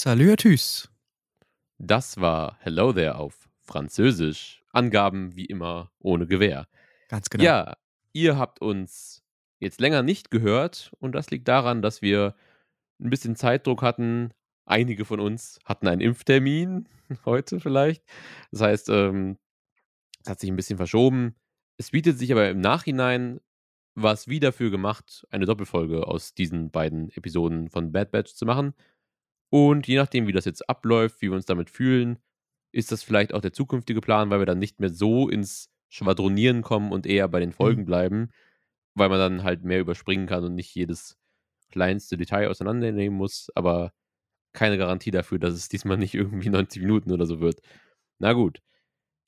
Salut à tous. Das war Hello There auf Französisch. Angaben wie immer ohne Gewähr. Ganz genau. Ja, ihr habt uns jetzt länger nicht gehört und das liegt daran, dass wir ein bisschen Zeitdruck hatten. Einige von uns hatten einen Impftermin heute vielleicht. Das heißt, ähm, es hat sich ein bisschen verschoben. Es bietet sich aber im Nachhinein was wie dafür gemacht, eine Doppelfolge aus diesen beiden Episoden von Bad Batch zu machen. Und je nachdem, wie das jetzt abläuft, wie wir uns damit fühlen, ist das vielleicht auch der zukünftige Plan, weil wir dann nicht mehr so ins Schwadronieren kommen und eher bei den Folgen Mhm. bleiben, weil man dann halt mehr überspringen kann und nicht jedes kleinste Detail auseinandernehmen muss. Aber keine Garantie dafür, dass es diesmal nicht irgendwie 90 Minuten oder so wird. Na gut.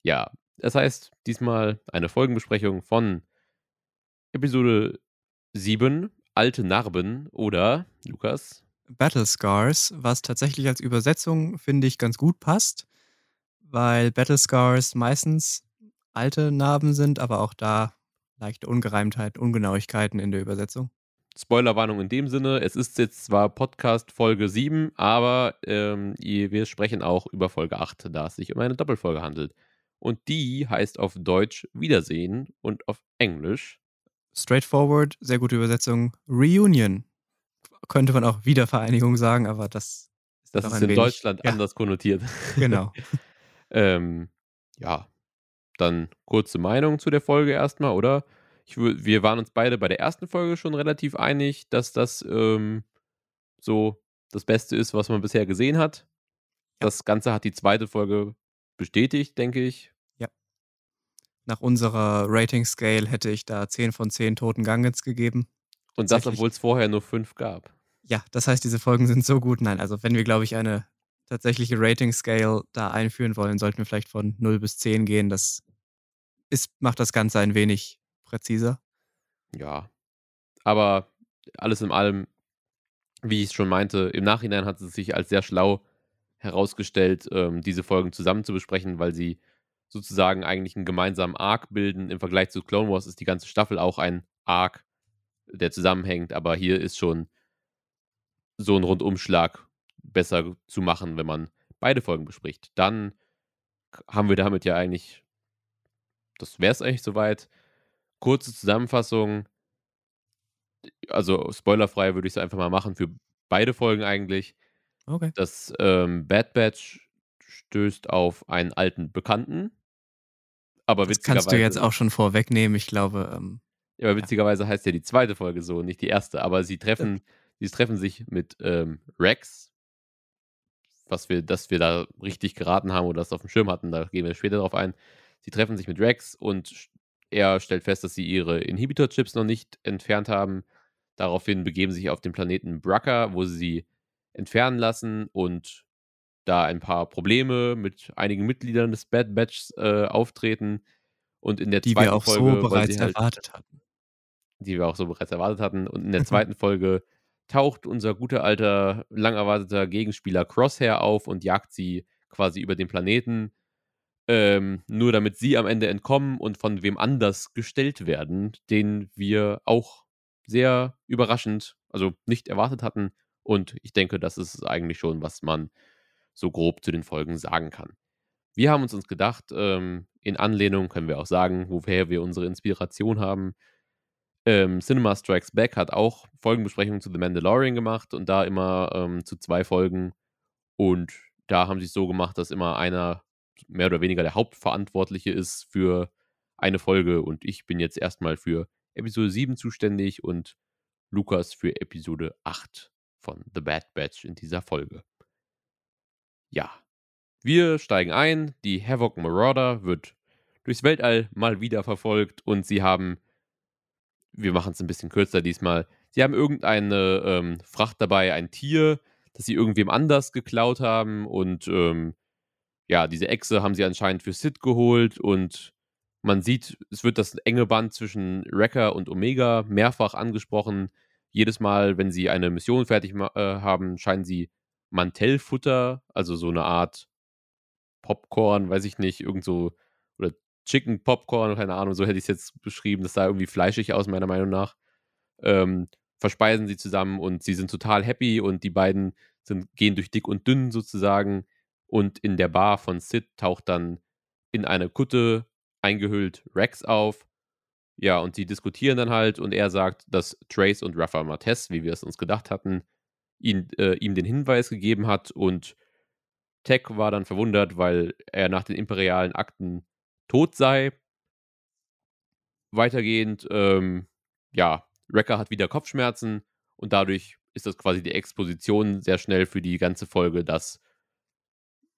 Ja, das heißt, diesmal eine Folgenbesprechung von Episode 7, Alte Narben oder, Lukas, Battle Scars, was tatsächlich als Übersetzung, finde ich, ganz gut passt, weil Battle Scars meistens alte Narben sind, aber auch da leichte Ungereimtheit, Ungenauigkeiten in der Übersetzung. Spoilerwarnung in dem Sinne, es ist jetzt zwar Podcast Folge 7, aber ähm, wir sprechen auch über Folge 8, da es sich um eine Doppelfolge handelt. Und die heißt auf Deutsch Wiedersehen und auf Englisch Straightforward, sehr gute Übersetzung. Reunion. Könnte man auch Wiedervereinigung sagen, aber das ist Das ist in wenig- Deutschland ja, anders konnotiert. Genau. ähm, ja, dann kurze Meinung zu der Folge erstmal, oder? Ich, wir waren uns beide bei der ersten Folge schon relativ einig, dass das ähm, so das Beste ist, was man bisher gesehen hat. Ja. Das Ganze hat die zweite Folge bestätigt, denke ich. Nach unserer Rating-Scale hätte ich da 10 von 10 toten Gangets gegeben. Und das, obwohl es vorher nur fünf gab. Ja, das heißt, diese Folgen sind so gut. Nein, also wenn wir, glaube ich, eine tatsächliche Rating-Scale da einführen wollen, sollten wir vielleicht von 0 bis 10 gehen. Das ist, macht das Ganze ein wenig präziser. Ja. Aber alles in allem, wie ich schon meinte, im Nachhinein hat es sich als sehr schlau herausgestellt, ähm, diese Folgen zusammen zu besprechen, weil sie sozusagen eigentlich einen gemeinsamen Arc bilden. Im Vergleich zu Clone Wars ist die ganze Staffel auch ein Arc, der zusammenhängt, aber hier ist schon so ein Rundumschlag besser zu machen, wenn man beide Folgen bespricht. Dann haben wir damit ja eigentlich, das wäre es eigentlich soweit. Kurze Zusammenfassung, also spoilerfrei würde ich es einfach mal machen für beide Folgen eigentlich. Okay. Das ähm, Bad Batch stößt auf einen alten Bekannten. Aber Das kannst du jetzt auch schon vorwegnehmen. Ich glaube, ähm, Ja, aber witzigerweise heißt ja die zweite Folge so, nicht die erste. Aber sie treffen, sie treffen sich mit ähm, Rex, was wir, dass wir da richtig geraten haben oder das auf dem Schirm hatten, da gehen wir später drauf ein. Sie treffen sich mit Rex und er stellt fest, dass sie ihre Inhibitor-Chips noch nicht entfernt haben. Daraufhin begeben sie sich auf den Planeten Brucker, wo sie sie entfernen lassen und da ein paar Probleme mit einigen Mitgliedern des Bad Batchs äh, auftreten. Und in der die zweiten wir auch Folge, so bereits halt erwartet hatten. Die wir auch so bereits erwartet hatten. Und in der zweiten Folge taucht unser guter alter, lang erwarteter Gegenspieler Crosshair auf und jagt sie quasi über den Planeten. Ähm, nur damit sie am Ende entkommen und von wem anders gestellt werden, den wir auch sehr überraschend, also nicht erwartet hatten. Und ich denke, das ist eigentlich schon, was man so grob zu den Folgen sagen kann. Wir haben uns uns gedacht, ähm, in Anlehnung können wir auch sagen, woher wir unsere Inspiration haben. Ähm, Cinema Strikes Back hat auch Folgenbesprechungen zu The Mandalorian gemacht und da immer ähm, zu zwei Folgen. Und da haben sie es so gemacht, dass immer einer mehr oder weniger der Hauptverantwortliche ist für eine Folge. Und ich bin jetzt erstmal für Episode 7 zuständig und Lukas für Episode 8 von The Bad Batch in dieser Folge. Ja, wir steigen ein. Die Havoc Marauder wird durchs Weltall mal wieder verfolgt und sie haben, wir machen es ein bisschen kürzer diesmal, sie haben irgendeine ähm, Fracht dabei, ein Tier, das sie irgendwem anders geklaut haben und ähm, ja, diese Echse haben sie anscheinend für Sid geholt und man sieht, es wird das enge Band zwischen Wrecker und Omega mehrfach angesprochen. Jedes Mal, wenn sie eine Mission fertig äh, haben, scheinen sie Mantellfutter, also so eine Art Popcorn, weiß ich nicht, irgend so, Chicken Popcorn, keine Ahnung, so hätte ich es jetzt beschrieben. Das sah irgendwie fleischig aus, meiner Meinung nach. Ähm, verspeisen sie zusammen und sie sind total happy und die beiden sind, gehen durch dick und dünn sozusagen. Und in der Bar von Sid taucht dann in eine Kutte eingehüllt Rex auf. Ja, und sie diskutieren dann halt und er sagt, dass Trace und Rafa Martes, wie wir es uns gedacht hatten, ihn, äh, ihm den Hinweis gegeben hat und Tech war dann verwundert, weil er nach den imperialen Akten tot sei. Weitergehend, ähm, ja, Wrecker hat wieder Kopfschmerzen und dadurch ist das quasi die Exposition sehr schnell für die ganze Folge, dass,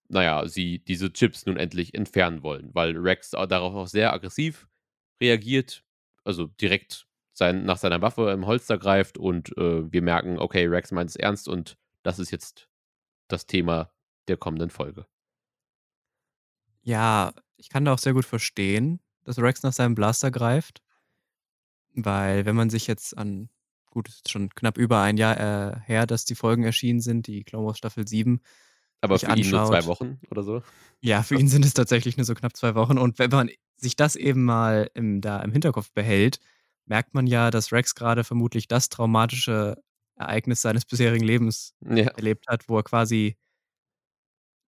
naja, sie diese Chips nun endlich entfernen wollen, weil Rex darauf auch sehr aggressiv reagiert, also direkt sein, nach seiner Waffe im Holster greift und äh, wir merken, okay, Rex meint es ernst und das ist jetzt das Thema der kommenden Folge. Ja, ich kann da auch sehr gut verstehen, dass Rex nach seinem Blaster greift. Weil, wenn man sich jetzt an, gut, es ist schon knapp über ein Jahr äh, her, dass die Folgen erschienen sind, die Clone Wars Staffel 7. Aber für anschaut, ihn nur zwei Wochen oder so? Ja, für ihn sind es tatsächlich nur so knapp zwei Wochen. Und wenn man sich das eben mal im, da im Hinterkopf behält, merkt man ja, dass Rex gerade vermutlich das traumatische Ereignis seines bisherigen Lebens ja. erlebt hat, wo er quasi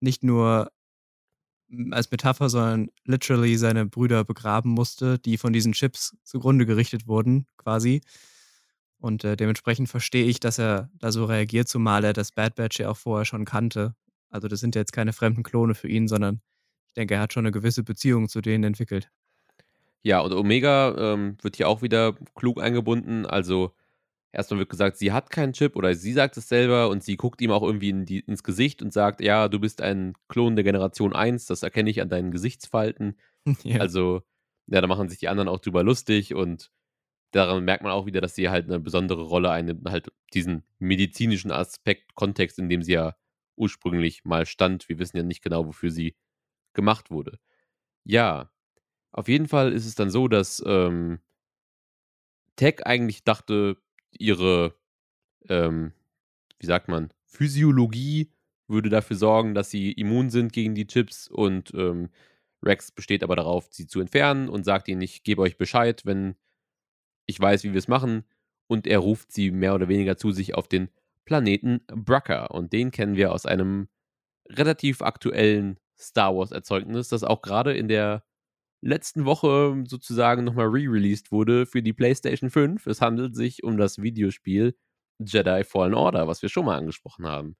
nicht nur als Metapher, sondern literally seine Brüder begraben musste, die von diesen Chips zugrunde gerichtet wurden, quasi. Und äh, dementsprechend verstehe ich, dass er da so reagiert, zumal er das Bad Batch ja auch vorher schon kannte. Also das sind jetzt keine fremden Klone für ihn, sondern ich denke, er hat schon eine gewisse Beziehung zu denen entwickelt. Ja, und Omega ähm, wird hier auch wieder klug eingebunden. Also erstmal wird gesagt, sie hat keinen Chip oder sie sagt es selber und sie guckt ihm auch irgendwie in die, ins Gesicht und sagt, ja, du bist ein Klon der Generation 1, das erkenne ich an deinen Gesichtsfalten. ja. Also, ja, da machen sich die anderen auch drüber lustig und daran merkt man auch wieder, dass sie halt eine besondere Rolle einnimmt, halt diesen medizinischen Aspekt, Kontext, in dem sie ja ursprünglich mal stand. Wir wissen ja nicht genau, wofür sie gemacht wurde. Ja, auf jeden Fall ist es dann so, dass ähm, Tech eigentlich dachte, ihre, ähm, wie sagt man, Physiologie würde dafür sorgen, dass sie immun sind gegen die Chips und ähm, Rex besteht aber darauf, sie zu entfernen und sagt ihnen, ich gebe euch Bescheid, wenn ich weiß, wie wir es machen. Und er ruft sie mehr oder weniger zu sich auf den Planeten Brucker. Und den kennen wir aus einem relativ aktuellen Star Wars-Erzeugnis, das auch gerade in der letzten Woche sozusagen nochmal re-released wurde für die PlayStation 5. Es handelt sich um das Videospiel Jedi Fallen Order, was wir schon mal angesprochen haben.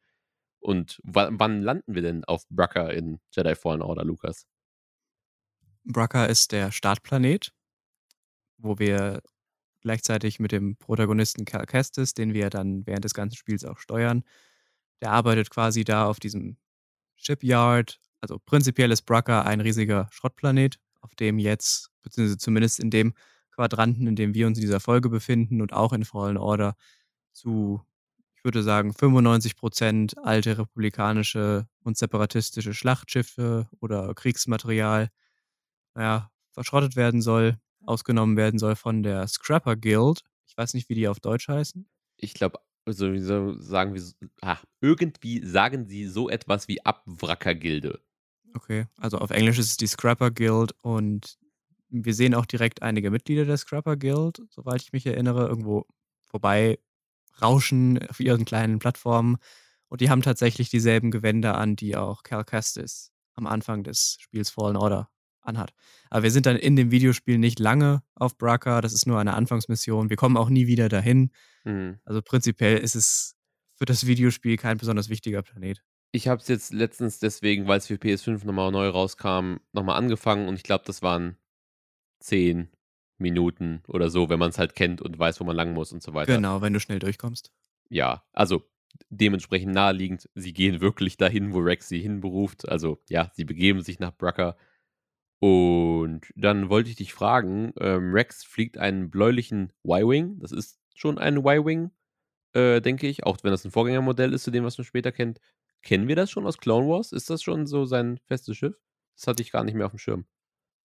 Und wann landen wir denn auf Brucker in Jedi Fallen Order, Lukas? Brucker ist der Startplanet, wo wir gleichzeitig mit dem Protagonisten Cal Kestis, den wir dann während des ganzen Spiels auch steuern, der arbeitet quasi da auf diesem Shipyard. Also prinzipiell ist Brucker ein riesiger Schrottplanet, auf dem jetzt, beziehungsweise zumindest in dem Quadranten, in dem wir uns in dieser Folge befinden und auch in Fallen Order, zu, ich würde sagen, 95 Prozent alte republikanische und separatistische Schlachtschiffe oder Kriegsmaterial, naja, verschrottet werden soll, ausgenommen werden soll von der Scrapper Guild. Ich weiß nicht, wie die auf Deutsch heißen. Ich glaube, also, sagen wir, ah, irgendwie sagen sie so etwas wie Abwrackergilde. Okay, also auf Englisch ist es die Scrapper Guild und wir sehen auch direkt einige Mitglieder der Scrapper Guild, soweit ich mich erinnere, irgendwo vorbei rauschen auf ihren kleinen Plattformen. Und die haben tatsächlich dieselben Gewänder an, die auch Cal Kestis am Anfang des Spiels Fallen Order anhat. Aber wir sind dann in dem Videospiel nicht lange auf Braca. Das ist nur eine Anfangsmission. Wir kommen auch nie wieder dahin. Mhm. Also prinzipiell ist es für das Videospiel kein besonders wichtiger Planet. Ich habe es jetzt letztens deswegen, weil es für PS5 nochmal neu rauskam, nochmal angefangen und ich glaube, das waren zehn Minuten oder so, wenn man es halt kennt und weiß, wo man lang muss und so weiter. Genau, wenn du schnell durchkommst. Ja, also dementsprechend naheliegend, sie gehen wirklich dahin, wo Rex sie hinberuft. Also ja, sie begeben sich nach Brucker. Und dann wollte ich dich fragen, ähm, Rex fliegt einen bläulichen Y-Wing. Das ist schon ein Y-Wing, äh, denke ich, auch wenn das ein Vorgängermodell ist zu dem, was man später kennt. Kennen wir das schon aus Clone Wars? Ist das schon so sein festes Schiff? Das hatte ich gar nicht mehr auf dem Schirm.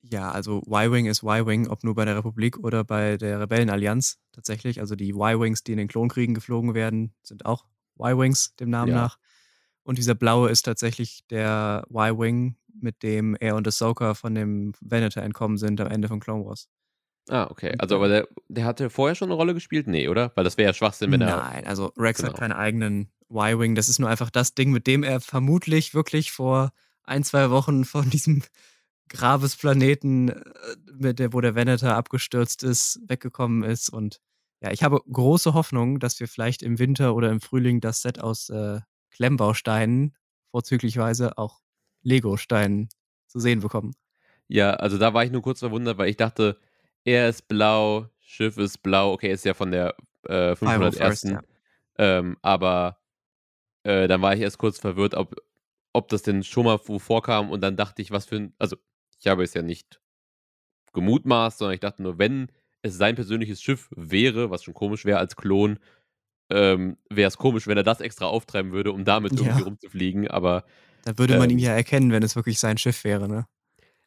Ja, also Y-Wing ist Y-Wing, ob nur bei der Republik oder bei der Rebellenallianz tatsächlich. Also die Y-Wings, die in den Klonkriegen geflogen werden, sind auch Y-Wings, dem Namen ja. nach. Und dieser blaue ist tatsächlich der Y-Wing, mit dem er und Ahsoka von dem Venator entkommen sind am Ende von Clone Wars. Ah, okay. Also, aber der, der hatte vorher schon eine Rolle gespielt? Nee, oder? Weil das wäre ja Schwachsinn, wenn er. Nein, also Rex genau. hat keine eigenen Y-Wing, das ist nur einfach das Ding, mit dem er vermutlich wirklich vor ein, zwei Wochen von diesem Grabesplaneten, äh, mit der, wo der Venator abgestürzt ist, weggekommen ist. Und ja, ich habe große Hoffnung, dass wir vielleicht im Winter oder im Frühling das Set aus äh, Klemmbausteinen, vorzüglicherweise auch Lego-Steinen, zu sehen bekommen. Ja, also da war ich nur kurz verwundert, weil ich dachte, er ist blau, Schiff ist blau. Okay, ist ja von der äh, 501. Ja. Ähm, aber äh, dann war ich erst kurz verwirrt, ob, ob das denn schon mal vorkam und dann dachte ich, was für ein. Also, ich habe es ja nicht gemutmaßt, sondern ich dachte nur, wenn es sein persönliches Schiff wäre, was schon komisch wäre als Klon, ähm, wäre es komisch, wenn er das extra auftreiben würde, um damit irgendwie ja. rumzufliegen, aber. Da würde man ähm, ihn ja erkennen, wenn es wirklich sein Schiff wäre, ne?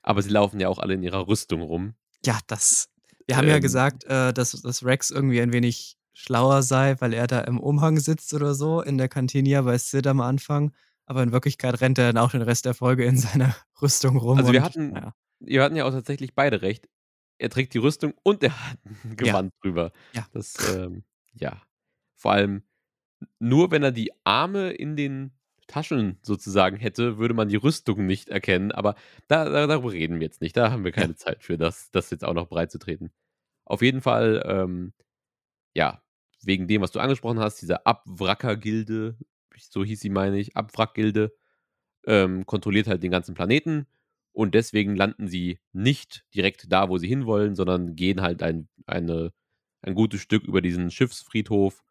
Aber sie laufen ja auch alle in ihrer Rüstung rum. Ja, das. Wir haben ähm, ja gesagt, äh, dass, dass Rex irgendwie ein wenig schlauer sei, weil er da im Umhang sitzt oder so in der Cantinia bei Sid am Anfang. Aber in Wirklichkeit rennt er dann auch den Rest der Folge in seiner Rüstung rum. Also wir hatten, ja. wir hatten ja auch tatsächlich beide recht. Er trägt die Rüstung und er hat ein Gewand ja. drüber. Ja. Das, ähm, ja. Vor allem nur wenn er die Arme in den Taschen sozusagen hätte, würde man die Rüstung nicht erkennen. Aber da, da, darüber reden wir jetzt nicht. Da haben wir keine ja. Zeit für, das, das jetzt auch noch breit zu treten. Auf jeden Fall, ähm, ja, wegen dem, was du angesprochen hast, diese Abwracker-Gilde, so hieß sie, meine ich, Abwrack-Gilde, ähm, kontrolliert halt den ganzen Planeten und deswegen landen sie nicht direkt da, wo sie hinwollen, sondern gehen halt ein, eine, ein gutes Stück über diesen Schiffsfriedhof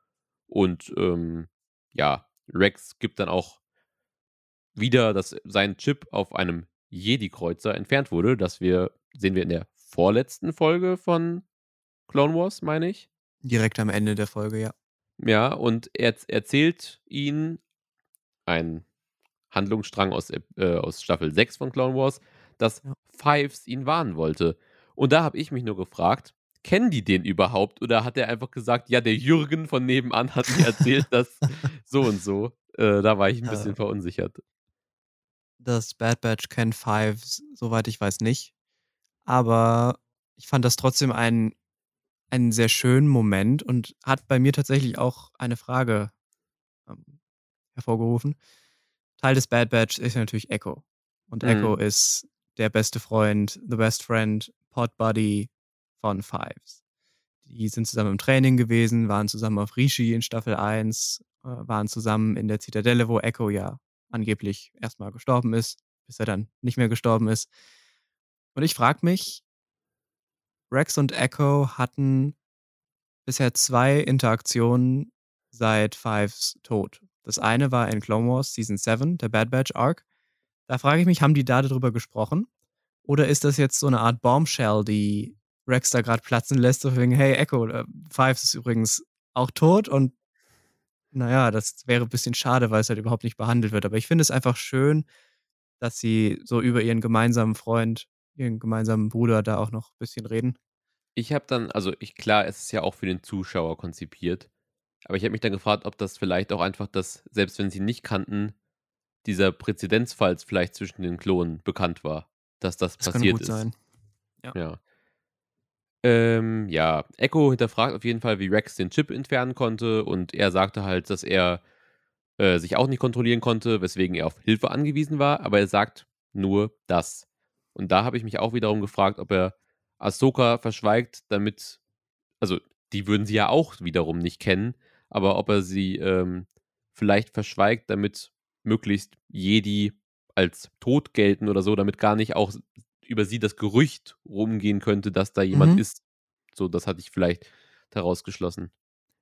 und ähm, ja, Rex gibt dann auch wieder, dass sein Chip auf einem Jedi-Kreuzer entfernt wurde. Das wir, sehen wir in der vorletzten Folge von Clone Wars, meine ich. Direkt am Ende der Folge, ja. Ja, und er erzählt ihn ein Handlungsstrang aus, äh, aus Staffel 6 von Clone Wars, dass ja. Fives ihn warnen wollte. Und da habe ich mich nur gefragt, kennen die den überhaupt? Oder hat er einfach gesagt, ja, der Jürgen von nebenan hat mir erzählt, dass so und so. Äh, da war ich ein bisschen verunsichert. Das Bad Batch kennt Fives, soweit ich weiß, nicht. Aber ich fand das trotzdem einen, einen sehr schönen Moment und hat bei mir tatsächlich auch eine Frage ähm, hervorgerufen. Teil des Bad Batch ist natürlich Echo. Und mhm. Echo ist der beste Freund, the best friend, Pod Buddy von Fives. Die sind zusammen im Training gewesen, waren zusammen auf Rishi in Staffel 1, äh, waren zusammen in der Zitadelle, wo Echo ja angeblich erstmal gestorben ist, bis er dann nicht mehr gestorben ist. Und ich frage mich, Rex und Echo hatten bisher zwei Interaktionen seit Fives Tod. Das eine war in Clone Wars Season 7, der Bad Batch Arc. Da frage ich mich, haben die da darüber gesprochen? Oder ist das jetzt so eine Art Bombshell, die Rex da gerade platzen lässt, so wegen, hey, Echo, äh, Fives ist übrigens auch tot und naja, das wäre ein bisschen schade, weil es halt überhaupt nicht behandelt wird. Aber ich finde es einfach schön, dass sie so über ihren gemeinsamen Freund, ihren gemeinsamen Bruder da auch noch ein bisschen reden. Ich habe dann, also ich, klar, es ist ja auch für den Zuschauer konzipiert, aber ich habe mich dann gefragt, ob das vielleicht auch einfach das, selbst wenn sie nicht kannten, dieser Präzedenzfall vielleicht zwischen den Klonen bekannt war, dass das, das passiert kann gut ist. Sein. Ja. ja. Ähm, ja, Echo hinterfragt auf jeden Fall, wie Rex den Chip entfernen konnte und er sagte halt, dass er äh, sich auch nicht kontrollieren konnte, weswegen er auf Hilfe angewiesen war, aber er sagt nur das. Und da habe ich mich auch wiederum gefragt, ob er Ahsoka verschweigt, damit, also die würden sie ja auch wiederum nicht kennen, aber ob er sie ähm, vielleicht verschweigt, damit möglichst Jedi als tot gelten oder so, damit gar nicht auch über sie das Gerücht rumgehen könnte, dass da jemand mhm. ist. So, das hatte ich vielleicht daraus geschlossen.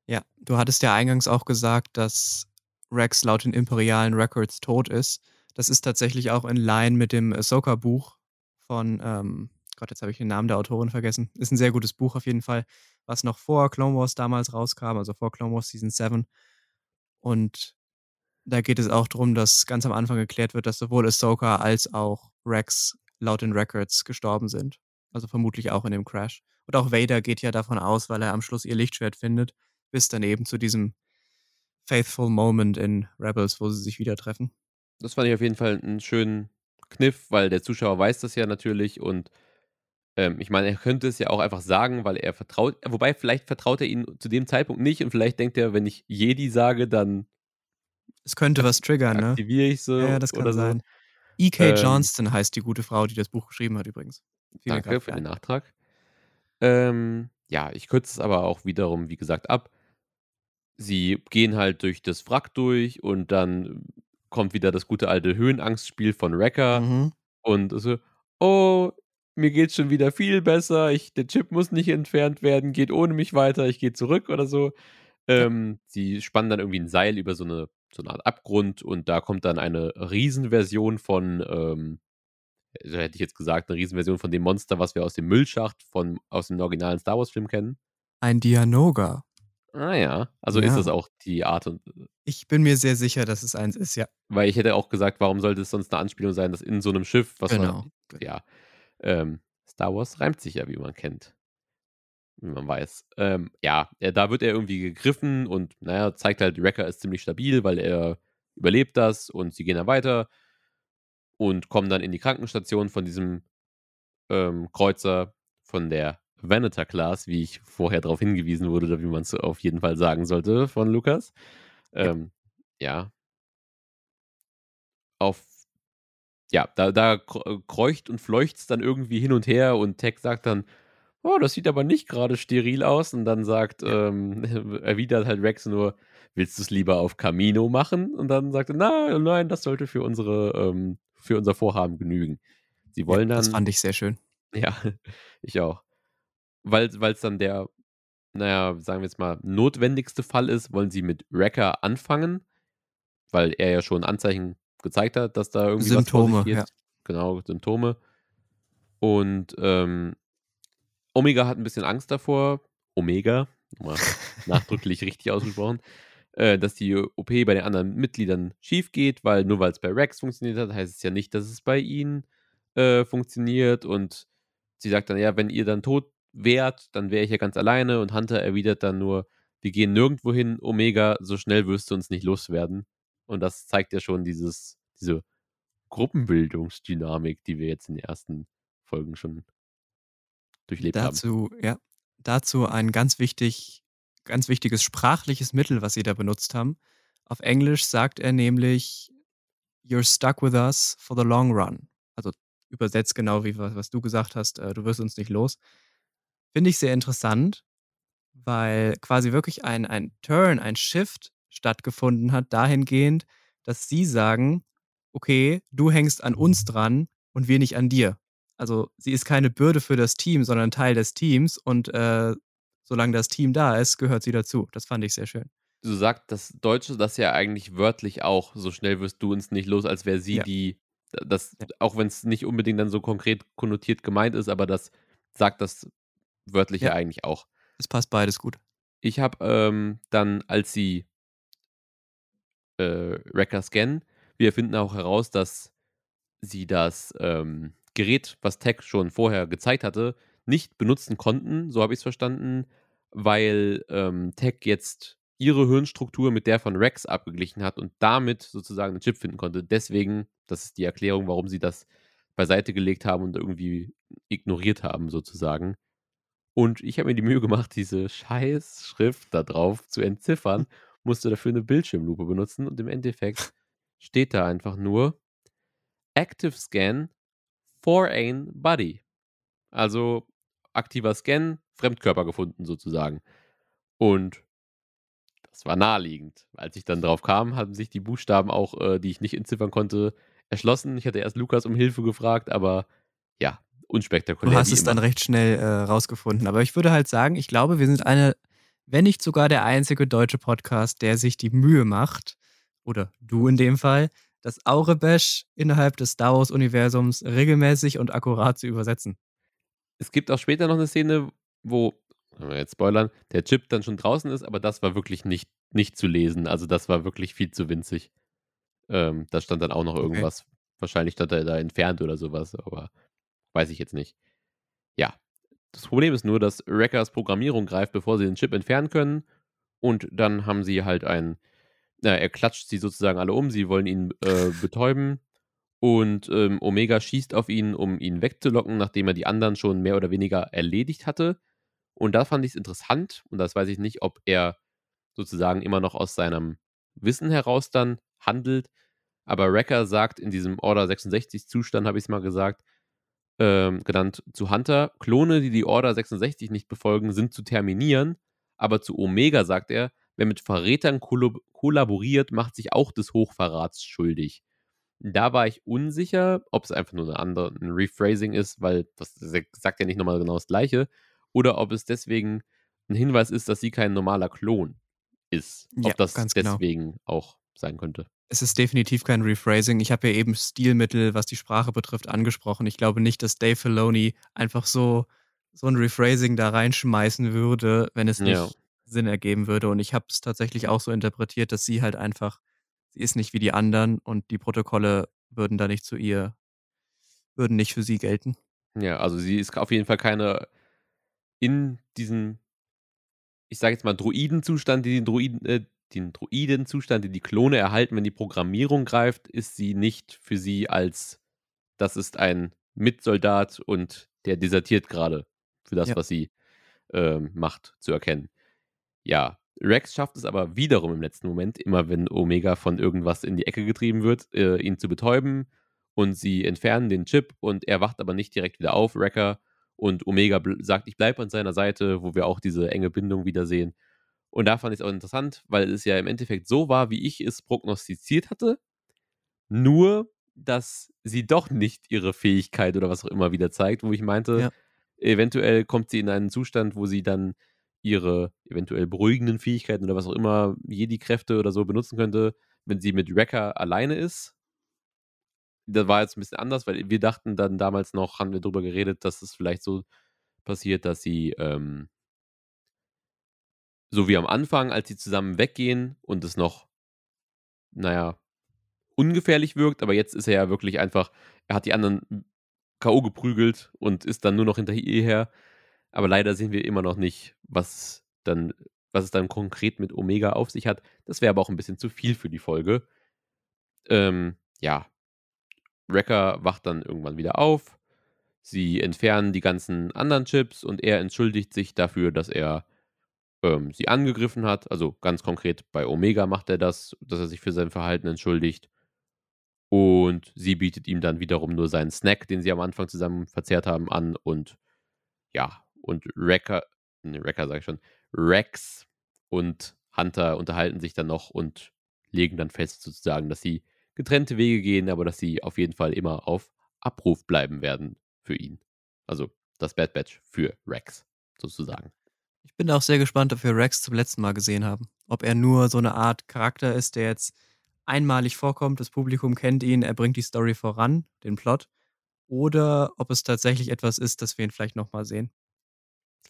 Ja, du hattest ja eingangs auch gesagt, dass Rex laut den imperialen Records tot ist. Das ist tatsächlich auch in Line mit dem Ahsoka-Buch von, ähm, Gott, jetzt habe ich den Namen der Autorin vergessen. Ist ein sehr gutes Buch auf jeden Fall, was noch vor Clone Wars damals rauskam, also vor Clone Wars Season 7. Und da geht es auch darum, dass ganz am Anfang geklärt wird, dass sowohl Ahsoka als auch Rex laut den Records gestorben sind. Also vermutlich auch in dem Crash. Und auch Vader geht ja davon aus, weil er am Schluss ihr Lichtschwert findet, bis dann eben zu diesem faithful Moment in Rebels, wo sie sich wieder treffen. Das fand ich auf jeden Fall einen schönen Kniff, weil der Zuschauer weiß das ja natürlich und ähm, ich meine, er könnte es ja auch einfach sagen, weil er vertraut, wobei vielleicht vertraut er ihnen zu dem Zeitpunkt nicht und vielleicht denkt er, wenn ich Jedi sage, dann Es könnte was triggern, ne? aktiviere ich sie Ja, das kann oder so. sein. E.K. Ähm, Johnston heißt die gute Frau, die das Buch geschrieben hat übrigens. Mir danke für den. Nachtrag. Ähm, ja, ich kürze es aber auch wiederum, wie gesagt, ab. Sie gehen halt durch das Wrack durch und dann kommt wieder das gute alte Höhenangstspiel von Wrecker Mhm. und so: „Oh, mir geht's schon wieder viel besser. Ich der Chip muss nicht entfernt werden, geht ohne mich weiter, ich gehe zurück“ oder so. Ähm, sie spannen dann irgendwie 'n Seil über so 'ne so 'ne Art Abgrund und da kommt dann eine Riesenversion von, ähm so hätte ich jetzt gesagt, 'ne Riesenversion von dem Monster, was wir aus dem Müllschacht von aus dem originalen Star-Wars-Film kennen. Ein Dianoga. Ah ja, also ist Ja. das auch die Art und Ich bin mir sehr sicher, dass es eins ist, ja. weil ich hätte auch gesagt, warum sollte es sonst 'ne Anspielung sein, dass in so 'nem Schiff, was Genau. man ja, ähm, Star Wars reimt sich ja, wie man kennt. Wie man weiß. Ähm, ja, äh, da wird er irgendwie gegriffen und, na ja, zeigt halt, Wrecker ist ziemlich stabil, weil er überlebt das und sie gehen dann weiter und kommen dann in die Krankenstation von diesem, ähm, Kreuzer von der Venator Class, wie ich vorher drauf hingewiesen wurde oder wie man's auf jeden Fall sagen sollte von Lukas. Ja. Ähm, ja. Auf ja, da da kr kreucht und fleucht's dann irgendwie hin und her und Tech sagt dann: „Oh, das sieht aber nicht grade steril aus.“ Und dann sagt, Ja. ähm erwidert halt Rex nur: „Willst du's lieber auf Kamino machen?“ Und dann sagt er: „Na, nein, das sollte für unsere, ähm für unser Vorhaben genügen.“ Sie Ja, wollen das dann fand ich sehr schön. ja, ich auch. Weil weil's dann der, na ja, sagen wir jetzt mal, notwendigste Fall ist, wollen sie mit Wrecker anfangen, weil er ja schon Anzeichen gezeigt hat, dass da irgendwie was Symptome, geht. ja. Genau, Symptome. Und, ähm, Omega hat 'n bisschen Angst davor Omega, mal nachdrücklich richtig ausgesprochen, äh, dass die OP bei den anderen Mitgliedern schiefgeht, weil nur weil's bei Rex funktioniert hat, heißt es ja nicht, dass es bei ihnen, äh, funktioniert. Und sie sagt dann: „Ja, wenn ihr dann tot wärt, dann wäre ich ja ganz alleine.“ Und Hunter erwidert dann nur: „Wir gehen nirgendwo hin, Omega, so schnell wirst du uns nicht loswerden.“ Und das zeigt ja schon dieses diese Gruppenbildungsdynamik, die wir jetzt in den ersten Folgen schon durchlebt haben. Dazu ja, dazu ein ganz wichtig ganz wichtiges sprachliches Mittel, was sie da benutzt haben. Auf Englisch sagt er nämlich: „You're stuck with us for the long run.“ Also, übersetzt genau wie wa was du gesagt hast, äh: „Du wirst uns nicht los.“ Finde ich sehr interessant, weil quasi wirklich ein ein Turn, ein Shift stattgefunden hat dahingehend, dass sie sagen: „Okay, du hängst an uns dran und wir nicht an dir.“ Also, sie ist keine Bürde für das Team, sondern Teil des Teams und, äh, solange das Team da ist, gehört sie dazu. Das fand ich sehr schön. So sagt das Deutsche das ja eigentlich wörtlich auch: „So schnell wirst du uns nicht los“, als wäre sie Ja. die das Ja. auch wenn's nicht unbedingt dann so konkret konnotiert gemeint ist, aber das sagt das wörtlich ja Ja. eigentlich auch. Es passt beides gut. Ich habe, ähm, dann, als sie äh, Wrecker scannen wir finden auch heraus, dass sie das, ähm, Gerät, was Tech schon vorher gezeigt hatte, nicht benutzen konnten, so habe ich's verstanden, weil, ähm, Tech jetzt ihre Hirnstruktur mit der von Rex abgeglichen hat und damit sozusagen 'nen Chip finden konnte. Deswegen das ist die Erklärung, warum sie das beiseite gelegt haben und irgendwie ignoriert haben sozusagen. Und ich habe mir die Mühe gemacht, diese Scheiß-Schrift da drauf zu entziffern, musste dafür 'ne Bildschirmlupe benutzen und im Endeffekt steht da einfach nur: „Active Scan Foreign Body.“ Also, aktiver Scan, Fremdkörper gefunden sozusagen. Und das war naheliegend. Als ich dann drauf kam, haben sich die Buchstaben auch, äh, die ich nicht entziffern konnte, erschlossen. Ich hatte erst Lukas um Hilfe gefragt, aber ja, Du unspektakulär hast wie es dann recht schnell, äh, rausgefunden. Aber ich würde halt sagen, ich glaube, wir sind eine wenn nicht sogar der einzige deutsche Podcast, der sich die Mühe macht oder du in dem Fall, das Aurebesch innerhalb des Star Wars Universums regelmäßig und akkurat zu übersetzen. Es gibt auch später noch 'ne Szene, wo wenn wir jetzt spoilern, der Chip dann schon draußen ist, aber das war wirklich nicht nicht zu lesen. Also, das war wirklich viel zu winzig. Ähm, da stand dann auch noch Okay. irgendwas. Wahrscheinlich stand er da entfernt oder so was, aber weiß ich jetzt nicht. Ja, das Problem ist nur, dass Wreckers Programmierung greift, bevor sie den Chip entfernen können. Und dann haben sie halt ein na, er klatscht sie sozusagen alle um. Sie wollen ihn, äh, betäuben und, ähm, Omega schießt auf ihn, um ihn wegzulocken, nachdem er die anderen schon mehr oder weniger erledigt hatte. Und da fand ich's interessant und das weiß ich nicht, ob er sozusagen immer noch aus seinem Wissen heraus dann handelt. Aber Wrecker sagt in diesem Order 66-Zustand, habe ich es mal gesagt, ähm, genannt, zu Hunter, Klone, die die Order 66 nicht befolgen, sind zu terminieren. Aber zu Omega sagt er, wer mit Verrätern kollaboriert, macht sich auch des Hochverrats schuldig. Da war ich unsicher, ob es einfach nur eine andere, ein Rephrasing ist, weil das sagt ja nicht nochmal genau das Gleiche, oder ob es deswegen ein Hinweis ist, dass sie kein normaler Klon ist. Ja, ob das genau. deswegen auch sein könnte. Es ist definitiv kein Rephrasing. Ich habe ja eben Stilmittel, was die Sprache betrifft, angesprochen. Ich glaube nicht, dass Dave Filoni einfach so, so ein Rephrasing da reinschmeißen würde, wenn es nicht Ja. Sinn ergeben würde. Und ich habe es tatsächlich auch so interpretiert, dass sie halt einfach, sie ist nicht wie die anderen und die Protokolle würden da nicht zu ihr, würden nicht für sie gelten. Ja, also sie ist auf jeden Fall keine in diesem, ich sage jetzt mal, Druidenzustand, die den Druiden, äh, den Druidenzustand, den die Klone erhalten, wenn die Programmierung greift, ist sie nicht für sie als das ist ein Mitsoldat und der desertiert gerade für das, Ja. was sie ähm, macht, zu erkennen. Ja, Rex schafft es aber wiederum im letzten Moment, immer wenn Omega von irgendwas in die Ecke getrieben wird, äh, ihn zu betäuben und sie entfernen den Chip und er wacht aber nicht direkt wieder auf, Wrecker, und Omega sagt, ich bleibe an seiner Seite, wo wir auch diese enge Bindung wiedersehen. Und da fand ich es auch interessant, weil es ja im Endeffekt so war, wie ich es prognostiziert hatte, nur, dass sie doch nicht ihre Fähigkeit oder was auch immer wieder zeigt, wo ich meinte, Ja. eventuell kommt sie in einen Zustand, wo sie dann ihre eventuell beruhigenden Fähigkeiten oder was auch immer, Jedi-Kräfte oder so benutzen könnte, wenn sie mit Wrecker alleine ist. Das war jetzt ein bisschen anders, weil wir dachten dann damals noch, haben wir drüber geredet, dass es vielleicht so passiert, dass sie ähm, so wie am Anfang, als sie zusammen weggehen und es noch, naja, ungefährlich wirkt, aber jetzt ist er ja wirklich einfach, er hat die anderen K.O. geprügelt und ist dann nur noch hinter ihr her. Aber leider sehen wir immer noch nicht, was dann, was es dann konkret mit Omega auf sich hat. Das wäre aber auch ein bisschen zu viel für die Folge. Ähm, ja. Wrecker wacht dann irgendwann wieder auf. Sie entfernen die ganzen anderen Chips und er entschuldigt sich dafür, dass er ähm, sie angegriffen hat. Also ganz konkret bei Omega macht er das, dass er sich für sein Verhalten entschuldigt. Und sie bietet ihm dann wiederum nur seinen Snack, den sie am Anfang zusammen verzehrt haben, an. Und ja, und Wrecker, ne, Wrecker sag ich schon, Rex und Hunter unterhalten sich dann noch und legen dann fest sozusagen, dass sie getrennte Wege gehen, aber dass sie auf jeden Fall immer auf Abruf bleiben werden für ihn. Also das Bad Batch für Rex sozusagen. Ich bin auch sehr gespannt, ob wir Rex zum letzten Mal gesehen haben. Ob er nur so eine Art Charakter ist, der jetzt einmalig vorkommt, das Publikum kennt ihn, er bringt die Story voran, den Plot. Oder ob es tatsächlich etwas ist, das wir ihn vielleicht nochmal sehen.